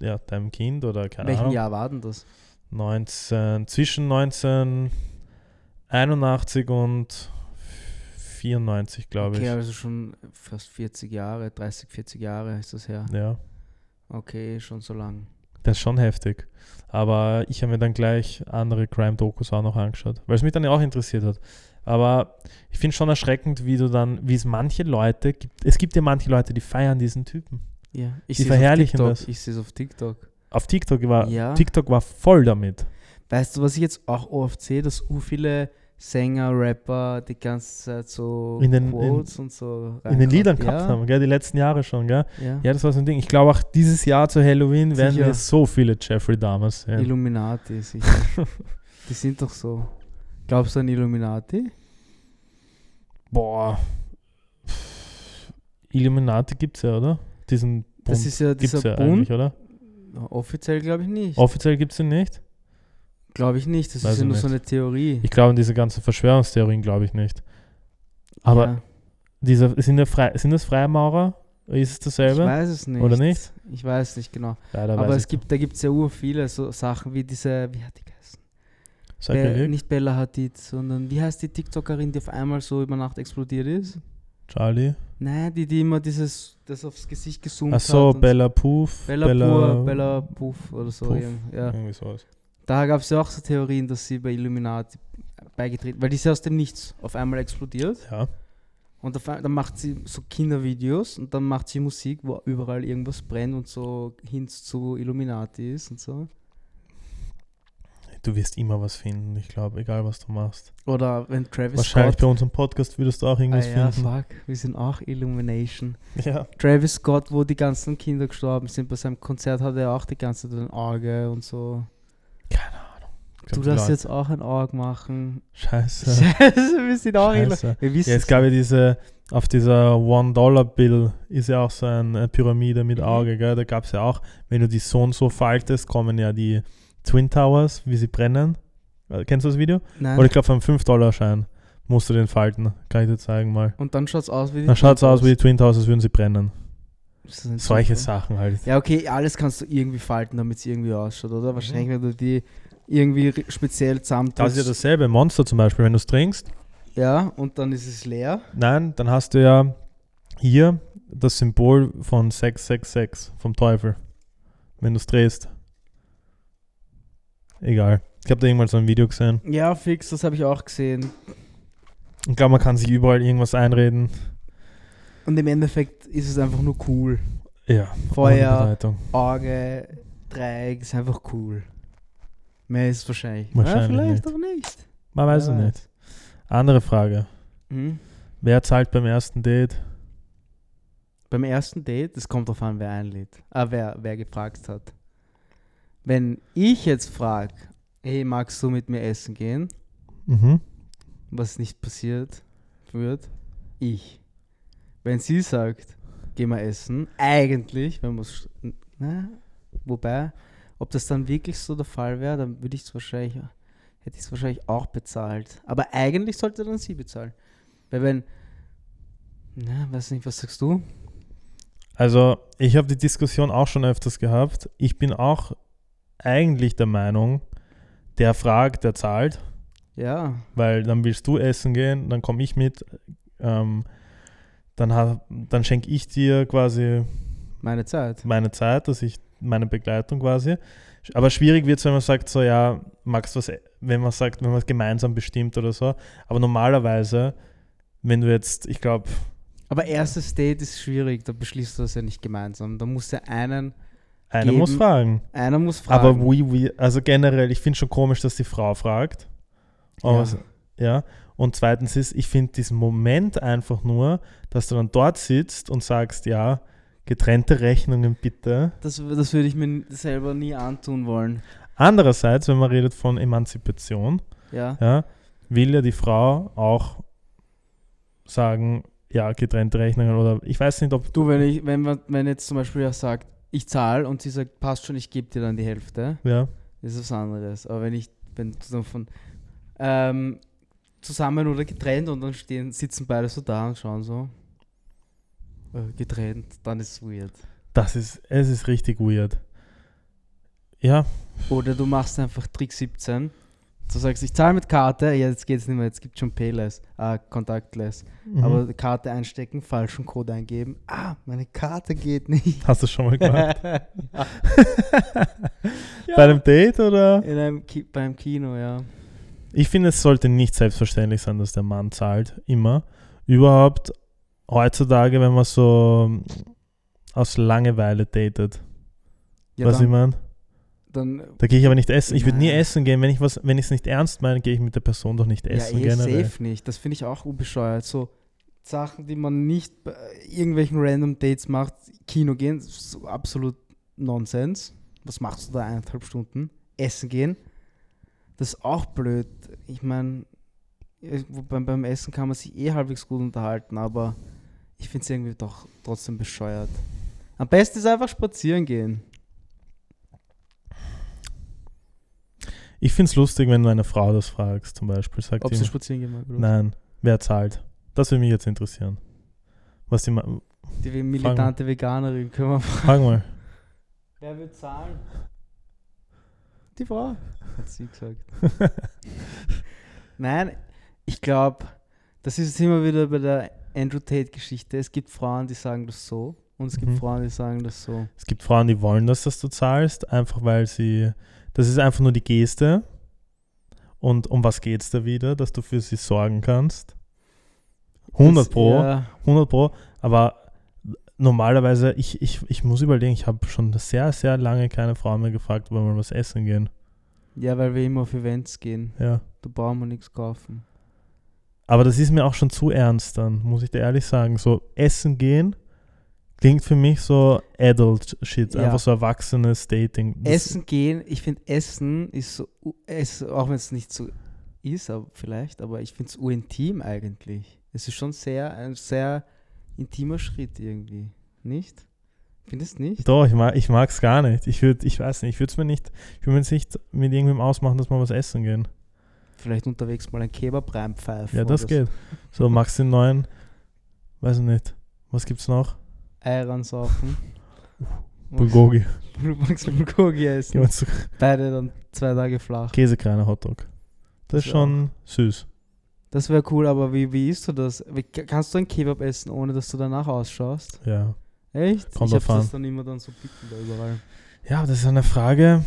Speaker 1: ja, deinem Kind oder keine
Speaker 2: Welchem
Speaker 1: Ahnung.
Speaker 2: Jahr war denn das?
Speaker 1: 19, zwischen 1981 und 94, glaube
Speaker 2: okay,
Speaker 1: ich.
Speaker 2: also schon fast 40 Jahre, 30, 40 Jahre ist das her.
Speaker 1: Ja,
Speaker 2: Okay, schon so lang.
Speaker 1: das ist schon heftig. Aber ich habe mir dann gleich andere Crime-Dokus auch noch angeschaut, weil es mich dann ja auch interessiert hat. Aber ich finde schon erschreckend, wie du dann, wie es manche Leute gibt. Es gibt ja manche Leute, die feiern diesen Typen.
Speaker 2: Ja, ich
Speaker 1: Die verherrlichen das.
Speaker 2: Ich sehe es auf TikTok.
Speaker 1: Auf TikTok war,
Speaker 2: Ja.
Speaker 1: TikTok war voll damit.
Speaker 2: Weißt du, was ich jetzt auch oft sehe, dass u viele Sänger, Rapper die ganze Zeit so
Speaker 1: In den-
Speaker 2: Quotes und so
Speaker 1: In den. Liedern gehabt
Speaker 2: ja,
Speaker 1: haben, gell? Die letzten Jahre schon, gell?
Speaker 2: Ja.
Speaker 1: Ja, das war so ein Ding. Ich glaube auch dieses Jahr zu Halloween werden
Speaker 2: Sicher.
Speaker 1: wir so viele Jeffrey Dahmers sehen.
Speaker 2: Illuminati, [laughs] sicher. die sind doch so. Glaubst du an Illuminati?
Speaker 1: Boah. Illuminati gibt's ja, oder? Diesen
Speaker 2: Das
Speaker 1: Bund
Speaker 2: ist ja
Speaker 1: gibt's
Speaker 2: dieser
Speaker 1: ja
Speaker 2: Bund.
Speaker 1: eigentlich, oder?
Speaker 2: Offiziell glaube ich nicht.
Speaker 1: Offiziell gibt's den nicht.
Speaker 2: Glaube ich nicht. Das
Speaker 1: Weiß
Speaker 2: ist ja
Speaker 1: ich
Speaker 2: nur so
Speaker 1: nicht.
Speaker 2: eine Theorie.
Speaker 1: Ich glaube an diese ganzen Verschwörungstheorien glaube ich nicht. Aber
Speaker 2: ja,
Speaker 1: diese, sind, der Frei, sind das Freimaurer? Ist es
Speaker 2: ich
Speaker 1: dasselbe?
Speaker 2: weiß es nicht.
Speaker 1: Oder nicht?
Speaker 2: Ich weiß nicht genau.
Speaker 1: Leider
Speaker 2: Aber es
Speaker 1: ich
Speaker 2: gibt, da gibt es ja ur viele so Sachen wie diese, wie hat die geheißen? Be nicht Bella Hadid, sondern wie heißt die TikTokerin, die auf einmal so über Nacht explodiert ist?
Speaker 1: Charlie.
Speaker 2: Nein, die, die immer dieses, das aufs Gesicht gezoomt
Speaker 1: Ach so,
Speaker 2: hat. und
Speaker 1: Bella Puff.
Speaker 2: Bella, Pur, Bella Puff oder so.
Speaker 1: Puff.
Speaker 2: Ja.
Speaker 1: Irgendwie sowas.
Speaker 2: Da gab es ja auch so Theorien, dass sie bei Illuminati beigetreten, weil die ist ja aus dem Nichts auf einmal explodiert
Speaker 1: Ja.
Speaker 2: und auf, dann macht sie so Kindervideos und dann macht sie Musik, wo überall irgendwas brennt und so Hints zu Illuminati ist und so.
Speaker 1: Du wirst immer was finden, ich glaube, egal was du machst.
Speaker 2: Oder wenn Travis
Speaker 1: Wahrscheinlich bei
Speaker 2: Scott.
Speaker 1: unserem Podcast würdest du auch
Speaker 2: Ah,
Speaker 1: irgendwas
Speaker 2: ja,
Speaker 1: finden.
Speaker 2: fuck, wir sind auch Illumination.
Speaker 1: Ja.
Speaker 2: Travis Scott, wo die ganzen Kinder gestorben sind, bei seinem Konzert hatte er auch die ganze Zeit ein Auge und so.
Speaker 1: Keine Ahnung.
Speaker 2: Du darfst jetzt auch ein Auge machen.
Speaker 1: Scheiße. [laughs]
Speaker 2: Scheiße, wir sind auch
Speaker 1: Scheiße.
Speaker 2: Wir wissen
Speaker 1: Ja, es gab ja diese, auf dieser One-Dollar-Bill ist ja auch so eine Pyramide mit
Speaker 2: Mhm.
Speaker 1: Auge, gell? Da gab es ja auch, wenn du die so und so faltest, kommen ja die Twin Towers, wie sie brennen. Äh, Kennst du das Video?
Speaker 2: Nein.
Speaker 1: Oder ich glaube, einen 5-Dollar-Schein musst du den falten. Kann ich dir zeigen mal.
Speaker 2: Und dann schaut es aus wie die
Speaker 1: Dann schaut es aus wie die. Twin Towers, als würden sie brennen. Solche. Sachen halt.
Speaker 2: Ja, okay, alles kannst du irgendwie falten, damit es irgendwie ausschaut,
Speaker 1: Mhm.
Speaker 2: oder? Wahrscheinlich, wenn du die irgendwie speziell zusammentust.
Speaker 1: Das ist ja dasselbe. Monster zum Beispiel, wenn du es trinkst,
Speaker 2: Ja, und dann ist es leer.
Speaker 1: nein, dann hast du ja hier das Symbol von 666, vom Teufel. Wenn du es drehst. Egal. Ich habe da irgendwann so ein Video gesehen.
Speaker 2: Ja, fix, das habe ich auch gesehen.
Speaker 1: Ich glaube, man kann sich überall irgendwas einreden.
Speaker 2: Und im Endeffekt ist es einfach nur cool.
Speaker 1: Ja.
Speaker 2: Feuer. Auge, Dreieck, ist einfach cool. Mehr ist es wahrscheinlich.
Speaker 1: Wahrscheinlich
Speaker 2: ja, vielleicht
Speaker 1: nicht.
Speaker 2: auch nicht.
Speaker 1: Man weiß es
Speaker 2: Wer
Speaker 1: nicht. Andere Frage.
Speaker 2: Mhm.
Speaker 1: Wer zahlt beim ersten Date?
Speaker 2: Beim ersten Date, das kommt drauf an, wer einlädt. Ah, wer, wer gefragt hat. Wenn ich jetzt frage, hey, magst du mit mir essen gehen?
Speaker 1: Mhm.
Speaker 2: Was nicht passiert wird, ich. Wenn sie sagt, geh mal essen, eigentlich, wenn man es. Na, wobei, ob das dann wirklich so der Fall wäre, dann würde ich es wahrscheinlich, hätte ich es wahrscheinlich auch bezahlt. Aber eigentlich sollte dann sie bezahlen. Weil wenn, na, weiß nicht, was sagst du?
Speaker 1: Also, ich habe die Diskussion auch schon öfters gehabt. Ich bin auch eigentlich der Meinung, der fragt, der zahlt,
Speaker 2: Ja,
Speaker 1: weil dann willst du essen gehen, dann komme ich mit, ähm, dann, dann schenke ich dir quasi
Speaker 2: meine Zeit.
Speaker 1: meine Zeit, dass ich meine Begleitung quasi. Aber schwierig wird es, wenn man sagt, so ja, magst du was, wenn man sagt, wenn man es gemeinsam bestimmt oder so. Aber normalerweise, wenn du jetzt, ich glaube,
Speaker 2: Aber erstes Date ist schwierig, da beschließt du das ja nicht gemeinsam. Da muss ja einen,
Speaker 1: einer
Speaker 2: Geben.
Speaker 1: muss fragen.
Speaker 2: einer muss fragen.
Speaker 1: Aber we, we, also generell, ich finde schon komisch, dass die Frau fragt. Aber
Speaker 2: Ja.
Speaker 1: ja. Und zweitens ist, ich finde diesen Moment einfach nur, dass du dann dort sitzt und sagst, ja, getrennte Rechnungen bitte.
Speaker 2: Das, das würde ich mir selber nie antun wollen.
Speaker 1: Andererseits, wenn man redet von Emanzipation,
Speaker 2: Ja.
Speaker 1: ja, will ja die Frau auch sagen, ja, getrennte Rechnungen oder ich weiß nicht, ob
Speaker 2: Du, wenn ich, wenn man, wenn jetzt zum Beispiel ja sagt, ich zahle und sie sagt, passt schon, ich gebe dir dann die Hälfte,
Speaker 1: ja,
Speaker 2: ist was anderes. Aber wenn ich, wenn du so von ähm, zusammen oder getrennt und dann stehen, sitzen beide so da und schauen so. äh, Getrennt, dann ist es weird.
Speaker 1: das ist, es ist richtig weird. Ja,
Speaker 2: Oder du machst einfach Trick 17. Du sagst, ich zahle mit Karte, ja, jetzt geht's nicht mehr, jetzt gibt schon Payless, äh, Contactless.
Speaker 1: mhm.
Speaker 2: Aber Karte einstecken, falschen Code eingeben. Ah, meine Karte geht nicht.
Speaker 1: hast du schon mal gemacht? [laughs]
Speaker 2: ja. [laughs]
Speaker 1: Bei einem Date oder?
Speaker 2: In einem Ki beim Kino, ja.
Speaker 1: Ich finde, es sollte nicht selbstverständlich sein, dass der Mann zahlt, immer. Überhaupt heutzutage, wenn man so ähm, aus Langeweile datet.
Speaker 2: ja
Speaker 1: was ich
Speaker 2: dann,
Speaker 1: meine?
Speaker 2: dann
Speaker 1: Da gehe ich aber nicht essen. Ich würde nie essen gehen, wenn ich was, wenn ich es nicht ernst meine, gehe ich mit der Person doch nicht essen
Speaker 2: ja, eh
Speaker 1: generell.
Speaker 2: safe nicht. Das finde ich auch unbescheuert. So Sachen, die man nicht bei irgendwelchen random Dates macht, Kino gehen, so absolut Nonsens. Was machst du da eineinhalb Stunden? Essen gehen, das ist auch blöd. Ich meine, beim, beim Essen kann man sich eh halbwegs gut unterhalten, aber ich finde es irgendwie doch trotzdem bescheuert. Am besten ist einfach spazieren gehen.
Speaker 1: Ich finde es lustig, wenn du eine Frau das fragst, zum Beispiel. Sagt
Speaker 2: Ob sie spazieren gehen mag.
Speaker 1: nein, wer zahlt? Das würde mich jetzt interessieren. Was die ma-
Speaker 2: Die militante Veganerin können wir
Speaker 1: Frag mal.
Speaker 2: Wer will zahlen? Die Frau, hat sie gesagt. [laughs] Nein, ich glaube, das ist immer wieder bei der Andrew Tate-Geschichte. Es gibt Frauen, die sagen das so und es gibt
Speaker 1: Mhm.
Speaker 2: Frauen, die sagen das so.
Speaker 1: Es gibt Frauen, die wollen das, dass du zahlst, einfach weil sie. Das ist einfach nur die Geste. Und um was geht es da wieder, dass du für sie sorgen kannst? 100
Speaker 2: Das-
Speaker 1: Pro,
Speaker 2: Ja,
Speaker 1: 100 Pro. Aber normalerweise, ich, ich, ich muss überlegen, ich habe schon sehr, sehr lange keine Frau mehr gefragt, ob wir mal was essen gehen.
Speaker 2: ja, weil wir immer auf Events gehen.
Speaker 1: Ja.
Speaker 2: Da brauchen wir nichts kaufen.
Speaker 1: Aber das ist mir auch schon zu ernst dann, muss ich dir ehrlich sagen. So essen gehen klingt für mich so adult shit,
Speaker 2: Ja.
Speaker 1: einfach so erwachsenes Dating. Das-
Speaker 2: Essen gehen, ich finde Essen ist so, es, auch wenn es nicht so ist, aber vielleicht, aber ich finde es urintim eigentlich. Es ist schon sehr, ein sehr intimer Schritt irgendwie. Nicht? Findest du nicht?
Speaker 1: Doch, ich mag ich mag's gar nicht. Ich würde, ich weiß nicht, ich würde es mir nicht, ich würde mir jetzt nicht mit irgendwem ausmachen, dass wir was essen gehen.
Speaker 2: Vielleicht unterwegs mal ein Kebab reinpfeifen.
Speaker 1: Ja, das geht. So, magst du den neuen, weiß ich nicht. Was gibt's noch?
Speaker 2: Ei ransaufen. [laughs]
Speaker 1: Bulgogi.
Speaker 2: Du magst Bulgogi essen. Beide dann zwei Tage flach.
Speaker 1: Käsekreiner Hotdog. Das ist
Speaker 2: Das
Speaker 1: schon süß.
Speaker 2: Das wäre cool, aber wie, wie isst du das? Wie, kannst du ein Kebab essen, ohne dass du danach ausschaust?
Speaker 1: Ja.
Speaker 2: Echt?
Speaker 1: Kommt
Speaker 2: ich hab das dann immer dann so bitten da überall.
Speaker 1: Ja, aber das ist eine Frage,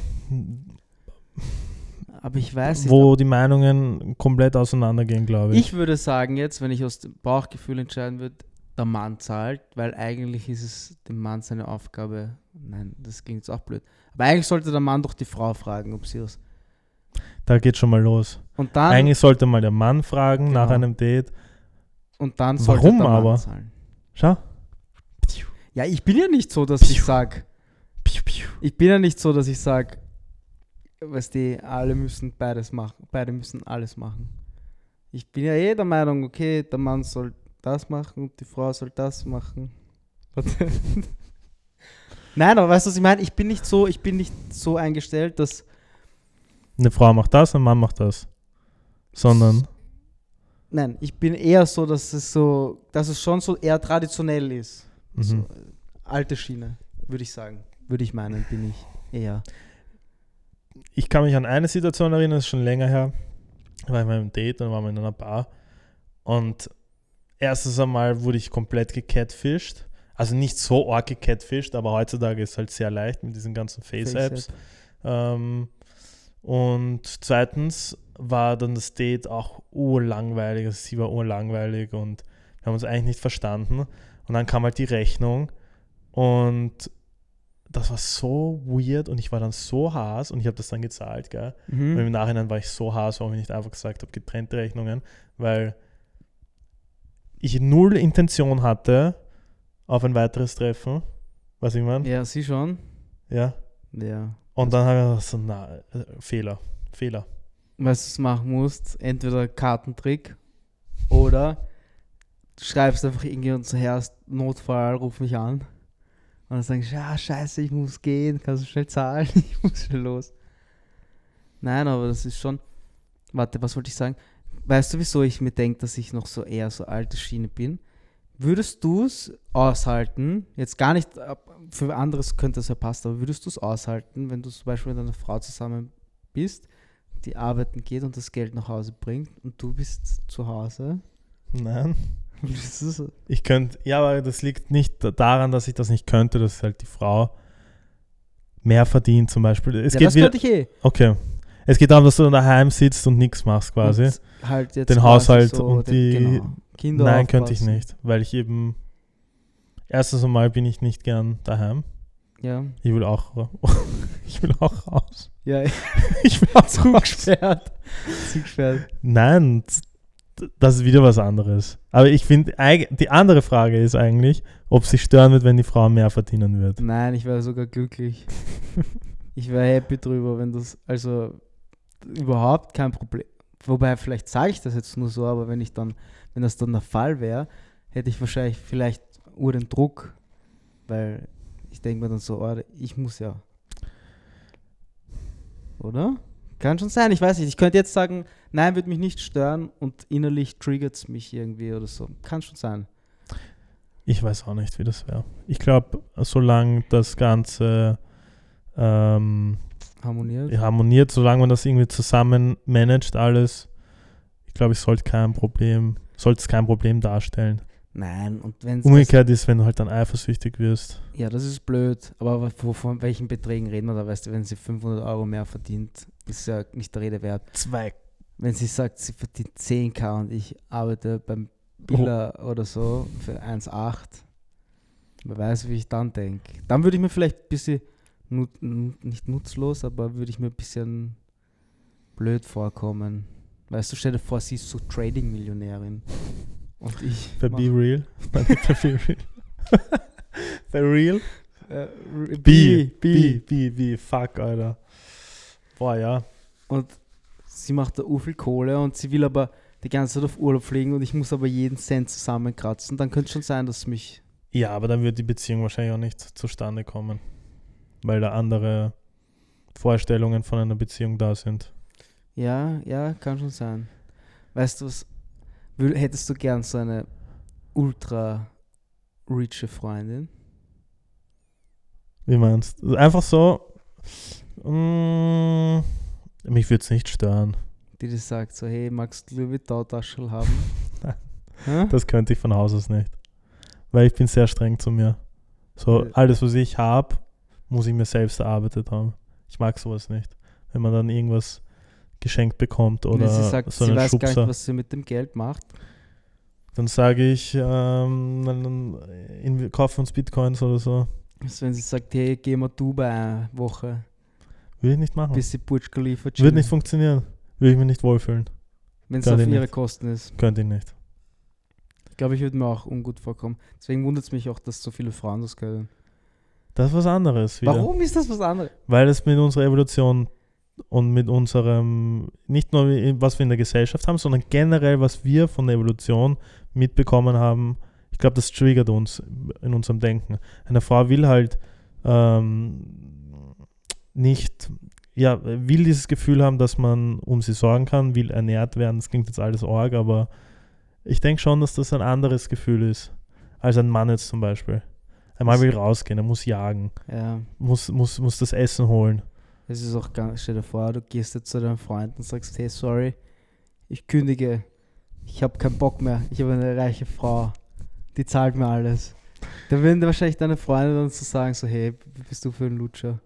Speaker 2: Aber ich weiß nicht.
Speaker 1: wo die Meinungen komplett auseinandergehen, glaube ich.
Speaker 2: Ich würde sagen jetzt, wenn ich aus dem Bauchgefühl entscheiden würde, der Mann zahlt, weil eigentlich ist es dem Mann seine Aufgabe. Nein, das klingt jetzt auch blöd. Aber eigentlich sollte der Mann doch die Frau fragen, ob sie das.
Speaker 1: Da geht schon mal los.
Speaker 2: Und dann,
Speaker 1: Eigentlich sollte mal der Mann fragen nach
Speaker 2: Genau.
Speaker 1: einem Date.
Speaker 2: und dann sollte
Speaker 1: Warum
Speaker 2: der Mann
Speaker 1: aber?
Speaker 2: zahlen.
Speaker 1: Schau.
Speaker 2: Ja, ich bin ja nicht so, dass ich
Speaker 1: piu.
Speaker 2: ich bin ja nicht so, dass ich sage, weißt du, alle müssen beides machen, beide müssen alles machen. Ich bin ja eh der Meinung, okay, der Mann soll das machen und die Frau soll das machen. [laughs] Nein, aber weißt du, was ich meine? Ich bin nicht so, ich bin nicht so eingestellt, dass
Speaker 1: Eine Frau macht das, ein Mann macht das. Sondern,
Speaker 2: nein, ich bin eher so, dass es so, dass es schon so eher traditionell ist.
Speaker 1: mhm.
Speaker 2: So, alte Schiene, würde ich sagen. Würde ich meinen, bin ich eher.
Speaker 1: Ich kann mich an eine Situation erinnern, das ist schon länger her. Da war ich mal im Date, dann waren wir in einer Bar. Und erstens einmal wurde ich komplett gecatfished. Also nicht so arg gecatfished, aber heutzutage ist es halt sehr leicht mit diesen ganzen Face-Apps. Ähm, und zweitens war dann das Date auch urlangweilig. Also sie war urlangweilig und wir haben uns eigentlich nicht verstanden. Und dann kam halt die Rechnung und das war so weird und ich war dann so haas und ich habe das dann gezahlt, gell?
Speaker 2: Mhm.
Speaker 1: Und im Nachhinein war ich so haas, warum ich nicht einfach gesagt habe, getrennte Rechnungen, weil ich null Intention hatte auf ein weiteres Treffen. Was ich meine?
Speaker 2: Ja, sie schon.
Speaker 1: Ja.
Speaker 2: Ja.
Speaker 1: Und dann habe ich gedacht, so, na, äh, Fehler, Fehler.
Speaker 2: Was du machen musst, entweder Kartentrick oder du schreibst einfach so her, Notfall, ruf mich an. Und dann sagst du, ja, scheiße, ich muss gehen, kannst du schnell zahlen, [laughs] ich muss schnell los. Nein, aber das ist schon. Warte, was wollte ich sagen? Weißt du, wieso ich mir denke, dass ich noch so eher so alte Schiene bin? Würdest du es aushalten, jetzt gar nicht, ab- für anderes könnte es ja passen, aber würdest du es aushalten, wenn du zum Beispiel mit einer Frau zusammen bist, die arbeiten geht und das Geld nach Hause bringt und du bist zu Hause?
Speaker 1: Nein. [laughs] Ich könnte, ja, aber das liegt nicht daran, dass ich das nicht könnte, dass halt die Frau mehr verdient zum Beispiel. Es
Speaker 2: ja,
Speaker 1: geht
Speaker 2: das
Speaker 1: wieder,
Speaker 2: könnte ich eh.
Speaker 1: okay. Es geht darum, dass du dann daheim sitzt und nichts machst quasi.
Speaker 2: Und halt jetzt
Speaker 1: Den Haushalt
Speaker 2: so
Speaker 1: und
Speaker 2: den-
Speaker 1: die-
Speaker 2: genau, Kinder
Speaker 1: Nein, könnte ich
Speaker 2: aufpassen.
Speaker 1: nicht, weil ich eben erstens einmal bin ich nicht gern daheim.
Speaker 2: Ja,
Speaker 1: Ich will auch, [laughs] ich will auch raus.
Speaker 2: ja, [laughs]
Speaker 1: Ich will auch
Speaker 2: zugesperrt. zugesperrt.
Speaker 1: Nein, das ist wieder was anderes. Aber ich finde, die andere Frage ist eigentlich, ob sie stören wird, wenn die Frau mehr verdienen wird.
Speaker 2: Nein, ich wäre sogar glücklich. [laughs] ich wäre happy drüber, wenn das, also überhaupt kein Problem. Wobei, vielleicht sage ich das jetzt nur so, aber wenn ich dann, wenn das dann der Fall wäre, hätte ich wahrscheinlich vielleicht ur den Druck, weil ich denke mir dann so, oh, ich muss ja. Oder? Kann schon sein, ich weiß nicht. Ich könnte jetzt sagen, nein, wird mich nicht stören und innerlich triggert es mich irgendwie oder so. Kann schon sein.
Speaker 1: Ich weiß auch nicht, wie das wäre. Ich glaube, solange das Ganze ähm,
Speaker 2: Harmoniert.
Speaker 1: harmoniert, solange man das irgendwie zusammen managt, alles, ich glaube, ich sollte kein Problem, sollte es kein Problem darstellen.
Speaker 2: Nein, und wenn es
Speaker 1: Umgekehrt ist, wenn du halt dann eifersüchtig wirst.
Speaker 2: Ja, das ist blöd. Aber wo- von welchen Beträgen reden wir da? Weißt du, wenn sie 500 Euro mehr verdient, ist ja nicht der Rede wert.
Speaker 1: Zwei.
Speaker 2: Wenn sie sagt, sie verdient 10k und ich arbeite beim Billa oder so für 1,8, wer weiß, wie ich dann denke. Dann würde ich mir vielleicht ein bisschen, nut, nicht nutzlos, aber würde ich mir ein bisschen blöd vorkommen. Weißt du, stell dir vor, sie ist so Trading-Millionärin. Und ich. [laughs]
Speaker 1: Bei Be Real. Bei Be Real. bei Real?
Speaker 2: Äh,
Speaker 1: B,
Speaker 2: B,
Speaker 1: B, B, B, fuck, Alter. Boah, ja.
Speaker 2: Und sie macht da u viel Kohle und sie will aber die ganze Zeit auf Urlaub fliegen und ich muss aber jeden Cent zusammenkratzen. Dann könnte es schon sein, dass mich.
Speaker 1: Ja, aber dann wird die Beziehung wahrscheinlich auch nicht zustande kommen. Weil da andere Vorstellungen von einer Beziehung da sind.
Speaker 2: Ja, ja, kann schon sein. Weißt du was? Hättest du gern so eine ultra riche Freundin?
Speaker 1: Wie meinst du? Einfach so. Mm, mich würde es nicht stören.
Speaker 2: Die dir sagt so, hey, magst du Louis Vuitton-Taschel haben? [laughs]
Speaker 1: Nein. Das könnte ich von Haus aus nicht. Weil ich bin sehr streng zu mir. So, alles, was ich habe, muss ich mir selbst erarbeitet haben. Ich mag sowas nicht. Wenn man dann irgendwas geschenkt bekommt oder
Speaker 2: Wenn sie sagt,
Speaker 1: so
Speaker 2: sie
Speaker 1: einen
Speaker 2: weiß gar
Speaker 1: Schubser,
Speaker 2: nicht, was sie mit dem Geld macht.
Speaker 1: dann sage ich, ähm, dann, in, kaufen uns Bitcoins oder so.
Speaker 2: Also wenn sie sagt, hey, geh mal Dubai eine Woche,
Speaker 1: Würde ich nicht machen.
Speaker 2: bis sie Burj Khalifa
Speaker 1: Würde
Speaker 2: chillen.
Speaker 1: nicht funktionieren. Würde ich mich nicht wohlfühlen.
Speaker 2: Wenn es auf ihre
Speaker 1: nicht.
Speaker 2: Kosten ist.
Speaker 1: Könnte ich nicht.
Speaker 2: Ich glaube, ich würde mir auch ungut vorkommen. Deswegen wundert es mich auch, dass so viele Frauen das können.
Speaker 1: Das ist was anderes wieder.
Speaker 2: Warum ist das was anderes?
Speaker 1: Weil es mit unserer Evolution und mit unserem, nicht nur was wir in der Gesellschaft haben, sondern generell, was wir von der Evolution mitbekommen haben, ich glaube, das triggert uns in unserem Denken. Eine Frau will halt ähm, nicht, ja, will dieses Gefühl haben, dass man um sie sorgen kann, will ernährt werden. Das klingt jetzt alles arg, aber ich denke schon, dass das ein anderes Gefühl ist als ein Mann jetzt zum Beispiel. Einmal will rausgehen, er muss jagen,
Speaker 2: Ja.
Speaker 1: muss, muss, muss das Essen holen.
Speaker 2: Es ist auch ganz, stell dir vor, du gehst jetzt zu deinem Freund und sagst, hey, sorry, ich kündige, ich habe keinen Bock mehr, ich habe eine reiche Frau, die zahlt mir alles. Da würden wahrscheinlich deine Freunde dann so sagen, so, hey, wie bist du für ein Lutscher?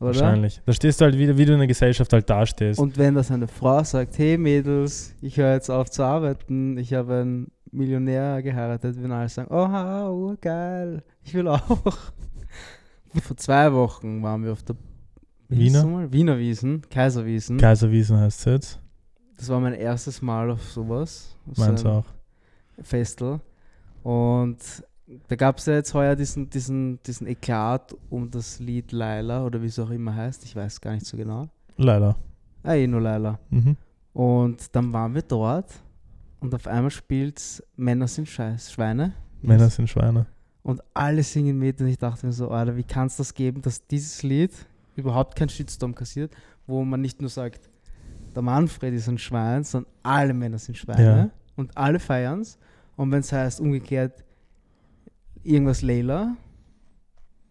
Speaker 2: Oder?
Speaker 1: Wahrscheinlich. Da stehst du halt wieder, wie du in der Gesellschaft halt dastehst.
Speaker 2: Und wenn das eine Frau sagt, hey Mädels, ich höre jetzt auf zu arbeiten, ich habe einen Millionär geheiratet, würden alle sagen, oh, geil, ich will auch. [laughs] Vor zwei Wochen waren wir auf der
Speaker 1: Wiener?
Speaker 2: Wiener Wiesen, Kaiserwiesen.
Speaker 1: Kaiserwiesen heißt es jetzt.
Speaker 2: Das war mein erstes Mal auf sowas. Auf so
Speaker 1: Meins
Speaker 2: einem
Speaker 1: auch.
Speaker 2: Festel. Und da gab es ja jetzt heuer diesen, diesen, diesen Eklat um das Lied Laila oder wie es auch immer heißt. Ich weiß gar nicht so genau.
Speaker 1: Leider.
Speaker 2: Ah, eh nur Laila.
Speaker 1: Mhm.
Speaker 2: Und dann waren wir dort und auf einmal spielt's Männer sind Scheiß, Schweine.
Speaker 1: Männer sind Schweine.
Speaker 2: Und alle singen mit und ich dachte mir so, Alter, wie kann es das geben, dass dieses Lied überhaupt keinen Shitstorm kassiert, wo man nicht nur sagt, der Manfred ist ein Schwein, sondern alle Männer sind Schweine
Speaker 1: Ja.
Speaker 2: und alle feiern's. Und wenn es heißt umgekehrt, irgendwas Leila,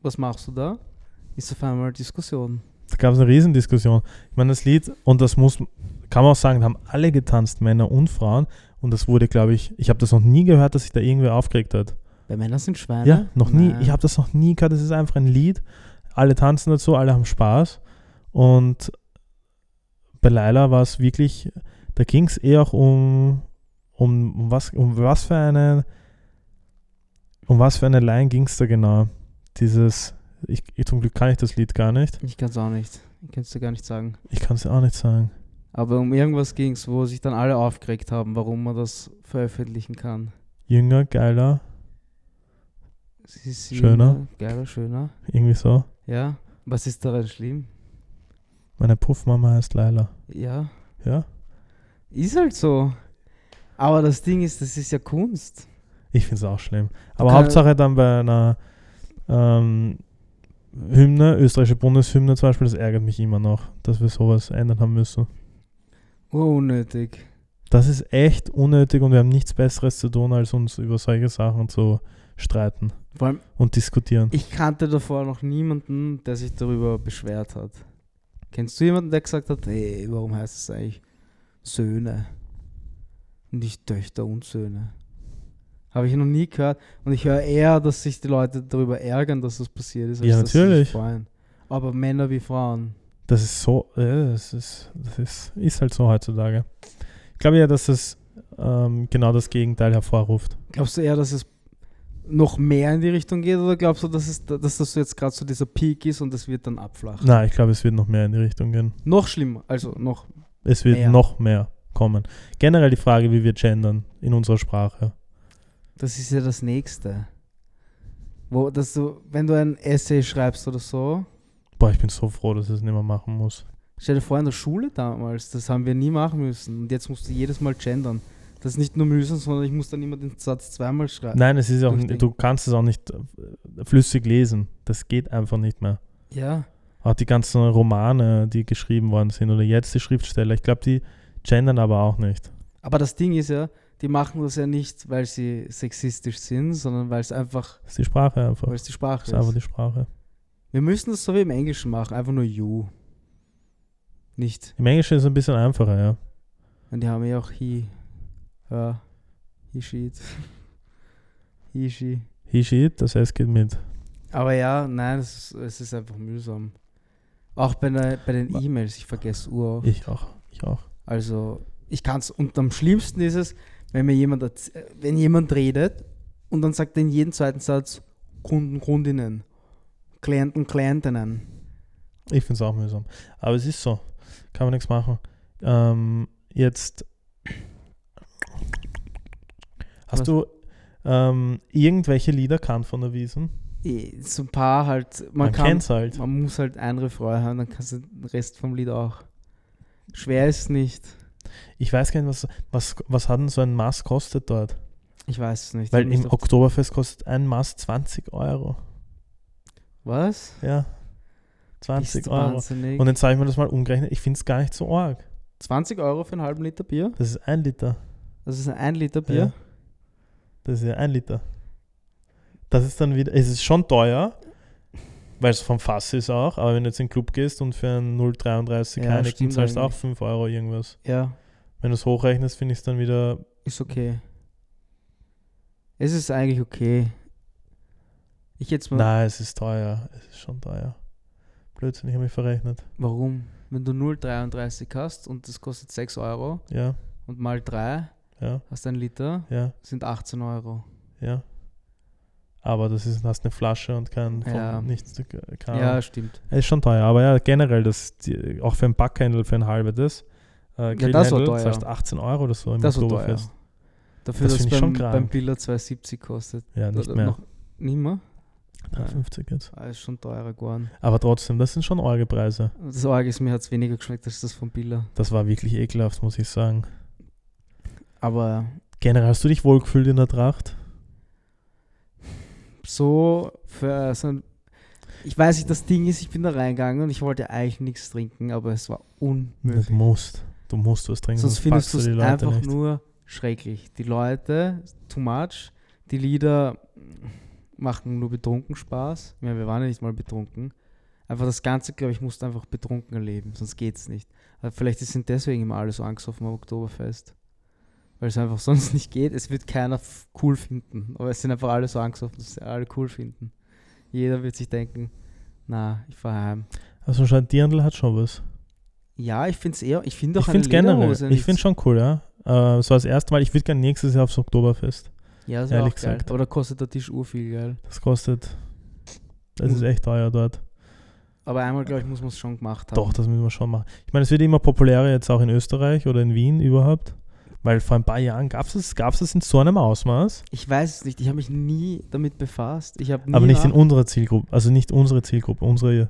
Speaker 2: was machst du da? Ist auf einmal Diskussion.
Speaker 1: Da gab es eine Riesendiskussion. Ich meine, das Lied, und das muss, kann man auch sagen, haben alle getanzt, Männer und Frauen. Und das wurde, glaube ich, ich habe das noch nie gehört, dass sich da irgendwer aufgeregt hat.
Speaker 2: Weil Männer sind Schweine?
Speaker 1: Ja, noch nie.
Speaker 2: Nein.
Speaker 1: Ich habe das noch nie gehört. Das ist einfach ein Lied. Alle tanzen dazu, alle haben Spaß. Und bei Laila war es wirklich, da ging es eher auch um, um, um, was, um was für eine, um was für eine Line ging es da genau? Dieses, ich, ich, zum Glück kann ich das Lied gar nicht.
Speaker 2: Ich kann es auch nicht. Ich kann es dir gar nicht sagen.
Speaker 1: Ich kann es auch nicht sagen.
Speaker 2: Aber um irgendwas ging es, wo sich dann alle aufgeregt haben, warum man das veröffentlichen kann.
Speaker 1: Jünger, geiler, Schöner.
Speaker 2: jünger, Geiler, schöner.
Speaker 1: irgendwie so.
Speaker 2: Ja. Was ist daran schlimm?
Speaker 1: Meine Puffmama heißt Laila.
Speaker 2: Ja.
Speaker 1: Ja?
Speaker 2: Ist halt so. Aber das Ding ist, das ist ja Kunst.
Speaker 1: Ich finde es auch schlimm. Aber Hauptsache dann bei einer ähm, Hymne, österreichische Bundeshymne zum Beispiel, das ärgert mich immer noch, dass wir sowas ändern haben müssen.
Speaker 2: Unnötig.
Speaker 1: Das ist echt unnötig und wir haben nichts Besseres zu tun, als uns über solche Sachen zu streiten
Speaker 2: Vor allem,
Speaker 1: und diskutieren.
Speaker 2: ich kannte davor noch niemanden, der sich darüber beschwert hat. Kennst du jemanden, der gesagt hat, hey, warum heißt es eigentlich Söhne? Nicht Töchter und Söhne. Habe ich noch nie gehört. Und ich höre eher, dass sich die Leute darüber ärgern, dass das passiert ist.
Speaker 1: Ja,
Speaker 2: dass sie sich
Speaker 1: natürlich.
Speaker 2: freuen. Aber Männer wie Frauen.
Speaker 1: Das ist so, äh, das, ist, das ist, ist halt so heutzutage. Ich glaube ja, dass es ähm, genau das Gegenteil hervorruft.
Speaker 2: Glaubst du eher, dass es noch mehr in die Richtung geht oder glaubst du, dass, es, dass das jetzt gerade so dieser Peak ist und es wird dann abflachen?
Speaker 1: Nein, ich glaube, es wird noch mehr in die Richtung gehen.
Speaker 2: Noch schlimmer, also noch.
Speaker 1: Es wird
Speaker 2: Mehr.
Speaker 1: noch mehr kommen. Generell die Frage, wie wir gendern in unserer Sprache.
Speaker 2: Das ist ja das Nächste. Wo, dass du, wenn du ein Essay schreibst oder so,
Speaker 1: Boah, ich bin so froh, dass ich es nicht mehr machen muss.
Speaker 2: stell dir vor, in der Schule damals, das haben wir nie machen müssen. Und jetzt musst du jedes Mal gendern. Das ist nicht nur mühsam, sondern ich muss dann immer den Satz zweimal schreiben.
Speaker 1: Nein, es ist auch,
Speaker 2: Durchdenken.
Speaker 1: du kannst es auch nicht äh, flüssig lesen. Das geht einfach nicht mehr.
Speaker 2: Ja.
Speaker 1: Auch die ganzen Romane, die geschrieben worden sind oder jetzt die Schriftsteller, ich glaube, die gendern aber auch nicht.
Speaker 2: Aber das Ding ist ja, die machen das ja nicht, weil sie sexistisch sind, sondern weil es einfach,
Speaker 1: Das ist die Sprache einfach.
Speaker 2: weil es die Sprache
Speaker 1: Das ist einfach die Sprache.
Speaker 2: Wir müssen das so wie im Englischen machen, einfach nur you. Nicht.
Speaker 1: Im Englischen ist es ein bisschen einfacher, ja.
Speaker 2: Und die haben ja auch he, [laughs] he, she. He, she,
Speaker 1: das heißt, geht mit.
Speaker 2: Aber ja, nein, es ist, es ist einfach mühsam. Auch bei, der, bei den
Speaker 1: Ma-
Speaker 2: E-Mails, ich vergesse Uhr.
Speaker 1: Ich auch. Ich auch.
Speaker 2: Also, ich kann es, und am schlimmsten ist es, wenn mir jemand, wenn jemand redet und dann sagt er in jedem zweiten Satz Kunden, Kundinnen, Klienten, Klientinnen.
Speaker 1: Ich finde es auch mühsam. Aber es ist so. Kann man nichts machen. Ähm, jetzt. Hast
Speaker 2: Was?
Speaker 1: du ähm, irgendwelche Lieder kannt von der Wiesen?
Speaker 2: Eh, So ein paar halt, man,
Speaker 1: Man,
Speaker 2: kann,
Speaker 1: halt.
Speaker 2: man muss halt ein Refrain hören, dann kannst du den Rest vom Lied auch. Schwer ist nicht.
Speaker 1: Ich weiß gar nicht, was, was, was hat denn so ein Maß kostet dort?
Speaker 2: Ich weiß es nicht.
Speaker 1: Weil im Oktoberfest kostet ein Maß 20 Euro.
Speaker 2: Was?
Speaker 1: Ja.
Speaker 2: Bist
Speaker 1: 20
Speaker 2: du
Speaker 1: Euro.
Speaker 2: wahnsinnig?
Speaker 1: Und jetzt habe ich mir das mal umgerechnet. Ich finde es gar nicht so arg.
Speaker 2: 20 Euro für einen halben Liter Bier?
Speaker 1: Das ist ein Liter.
Speaker 2: Das ist ein Liter Bier?
Speaker 1: Ja. Das ist ja ein Liter. Das ist dann wieder, es ist schon teuer, weil es vom Fass ist auch, aber wenn du jetzt in den Club gehst und für einen 0,33
Speaker 2: Ja,
Speaker 1: Heineken zahlst du auch
Speaker 2: eigentlich.
Speaker 1: 5 Euro irgendwas.
Speaker 2: Ja,
Speaker 1: Wenn du es hochrechnest, finde ich es dann wieder,
Speaker 2: ist okay. Es ist eigentlich okay. Ich jetzt mal.
Speaker 1: nein, es ist teuer, es ist schon teuer. Blödsinn, ich habe mich verrechnet.
Speaker 2: Warum? Wenn du 0,33 hast und das kostet 6 Euro
Speaker 1: Ja,
Speaker 2: und mal 3
Speaker 1: ja,
Speaker 2: hast ein Liter,
Speaker 1: ja,
Speaker 2: sind 18 Euro.
Speaker 1: ja. Aber das ist, hast eine Flasche und kein, von
Speaker 2: Ja.
Speaker 1: nichts, keine
Speaker 2: Ja, stimmt.
Speaker 1: Es ist schon teuer, aber ja, generell, das, die, auch für ein Backhändel, für ein halbes, das, äh,
Speaker 2: Ja, das war teuer.
Speaker 1: zahlst 18 Euro oder so im
Speaker 2: Das.
Speaker 1: Oktoberfest.
Speaker 2: Dafür,
Speaker 1: Das
Speaker 2: dass
Speaker 1: schon
Speaker 2: beim, beim Biller 2,70 kostet.
Speaker 1: Ja, nicht mehr.
Speaker 2: Noch, nicht mehr?
Speaker 1: 3,50 jetzt.
Speaker 2: Ah, ist schon teurer geworden.
Speaker 1: Aber trotzdem, das sind schon arge Preise.
Speaker 2: Das Org ist, mir hat es weniger geschmeckt als das von Biller.
Speaker 1: Das war wirklich ekelhaft, muss ich sagen.
Speaker 2: Aber
Speaker 1: Generell, hast du dich wohlgefühlt in der Tracht?
Speaker 2: so für so ein. Ich weiß nicht, das Ding ist, ich bin da reingegangen und ich wollte eigentlich nichts trinken, aber es war
Speaker 1: Du
Speaker 2: unmöglich.
Speaker 1: musst. Du musst was trinken.
Speaker 2: Sonst findest du es einfach
Speaker 1: nicht.
Speaker 2: nur schrecklich. Die Leute, too much. Die Lieder machen nur betrunken Spaß. Ja, wir waren ja nicht mal betrunken. Einfach das Ganze, glaube ich, musst du einfach betrunken erleben, sonst geht's nicht. Aber vielleicht sind deswegen immer alle so angesoffen am Oktoberfest. Weil es einfach [laughs] sonst nicht geht. Es wird keiner cool finden. Aber es sind einfach alle so angesoffen, dass sie alle cool finden. Jeder wird sich denken, na, ich fahr heim.
Speaker 1: Also schon, Dirndl hat schon was.
Speaker 2: Ja, ich finde es eher, ich finde auch
Speaker 1: Ich
Speaker 2: eine
Speaker 1: finde es generell. Ich finde schon cool, ja. Äh, es war das erste Mal, ich würde gerne nächstes Jahr aufs Oktoberfest.
Speaker 2: Ja, das
Speaker 1: Ehrlich
Speaker 2: auch geil.
Speaker 1: gesagt.
Speaker 2: Aber da kostet der Tisch urviel, geil.
Speaker 1: Das kostet. Das ist echt teuer dort.
Speaker 2: Aber einmal, glaube ich, muss man es schon gemacht haben.
Speaker 1: Doch, das müssen wir schon machen. Ich meine, es wird immer populärer jetzt auch in Österreich oder in Wien überhaupt. Weil vor ein paar Jahren gab es es gab's es in so einem Ausmaß,
Speaker 2: Ich weiß es nicht. Ich habe mich nie damit befasst. Ich habe nie
Speaker 1: aber nicht in unserer Zielgruppe. Also nicht unsere Zielgruppe, unsere.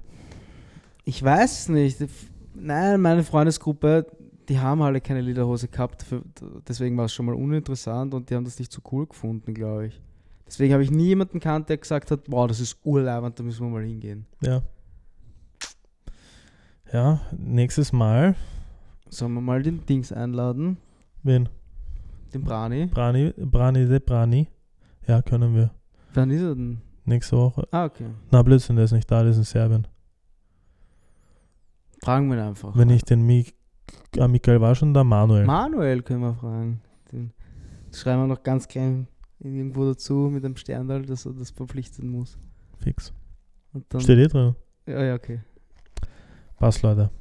Speaker 2: Ich weiß es nicht. Nein, meine Freundesgruppe, die haben alle keine Lederhose gehabt. Für, deswegen war es schon mal uninteressant und die haben das nicht so cool gefunden, glaube ich. Deswegen habe ich nie jemanden kannt, der gesagt hat, wow, das ist urleibend, da müssen wir mal hingehen.
Speaker 1: Ja. Ja, nächstes Mal.
Speaker 2: Sollen wir mal den Dings einladen?
Speaker 1: Wen?
Speaker 2: Den Brani?
Speaker 1: Brani, Brani de Brani. Ja, können wir.
Speaker 2: Wann ist er denn?
Speaker 1: Nächste Woche.
Speaker 2: Ah, okay.
Speaker 1: Na, Blödsinn, der ist nicht da, der ist in Serbien.
Speaker 2: Fragen wir ihn einfach.
Speaker 1: Wenn ich den Mik ah, Michael war schon da, Manuel.
Speaker 2: Manuel können wir fragen. Den schreiben wir noch ganz klein irgendwo dazu mit einem Sterndal, dass er das verpflichten muss.
Speaker 1: Fix. Steht eh drin.
Speaker 2: Ja, ja, okay.
Speaker 1: Passt, Leute.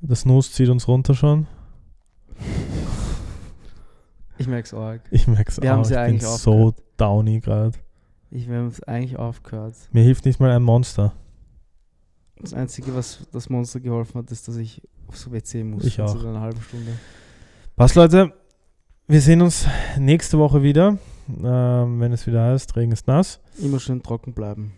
Speaker 1: Das Snooze zieht uns runter schon.
Speaker 2: Ich merke es arg.
Speaker 1: Ich merke es
Speaker 2: Wir
Speaker 1: auch. Ich
Speaker 2: ja
Speaker 1: bin
Speaker 2: eigentlich
Speaker 1: so
Speaker 2: aufgehört.
Speaker 1: downy gerade.
Speaker 2: Ich wir haben es eigentlich aufgehört.
Speaker 1: Mir hilft nicht mal ein Monster.
Speaker 2: Das Einzige, was das Monster geholfen hat, ist, dass ich aufs WC muss.
Speaker 1: Ich
Speaker 2: in
Speaker 1: auch.
Speaker 2: So einer halben Stunde.
Speaker 1: Passt, Leute. Wir sehen uns nächste Woche wieder, ähm, wenn es wieder heißt, Regen ist nass.
Speaker 2: Immer schön trocken bleiben.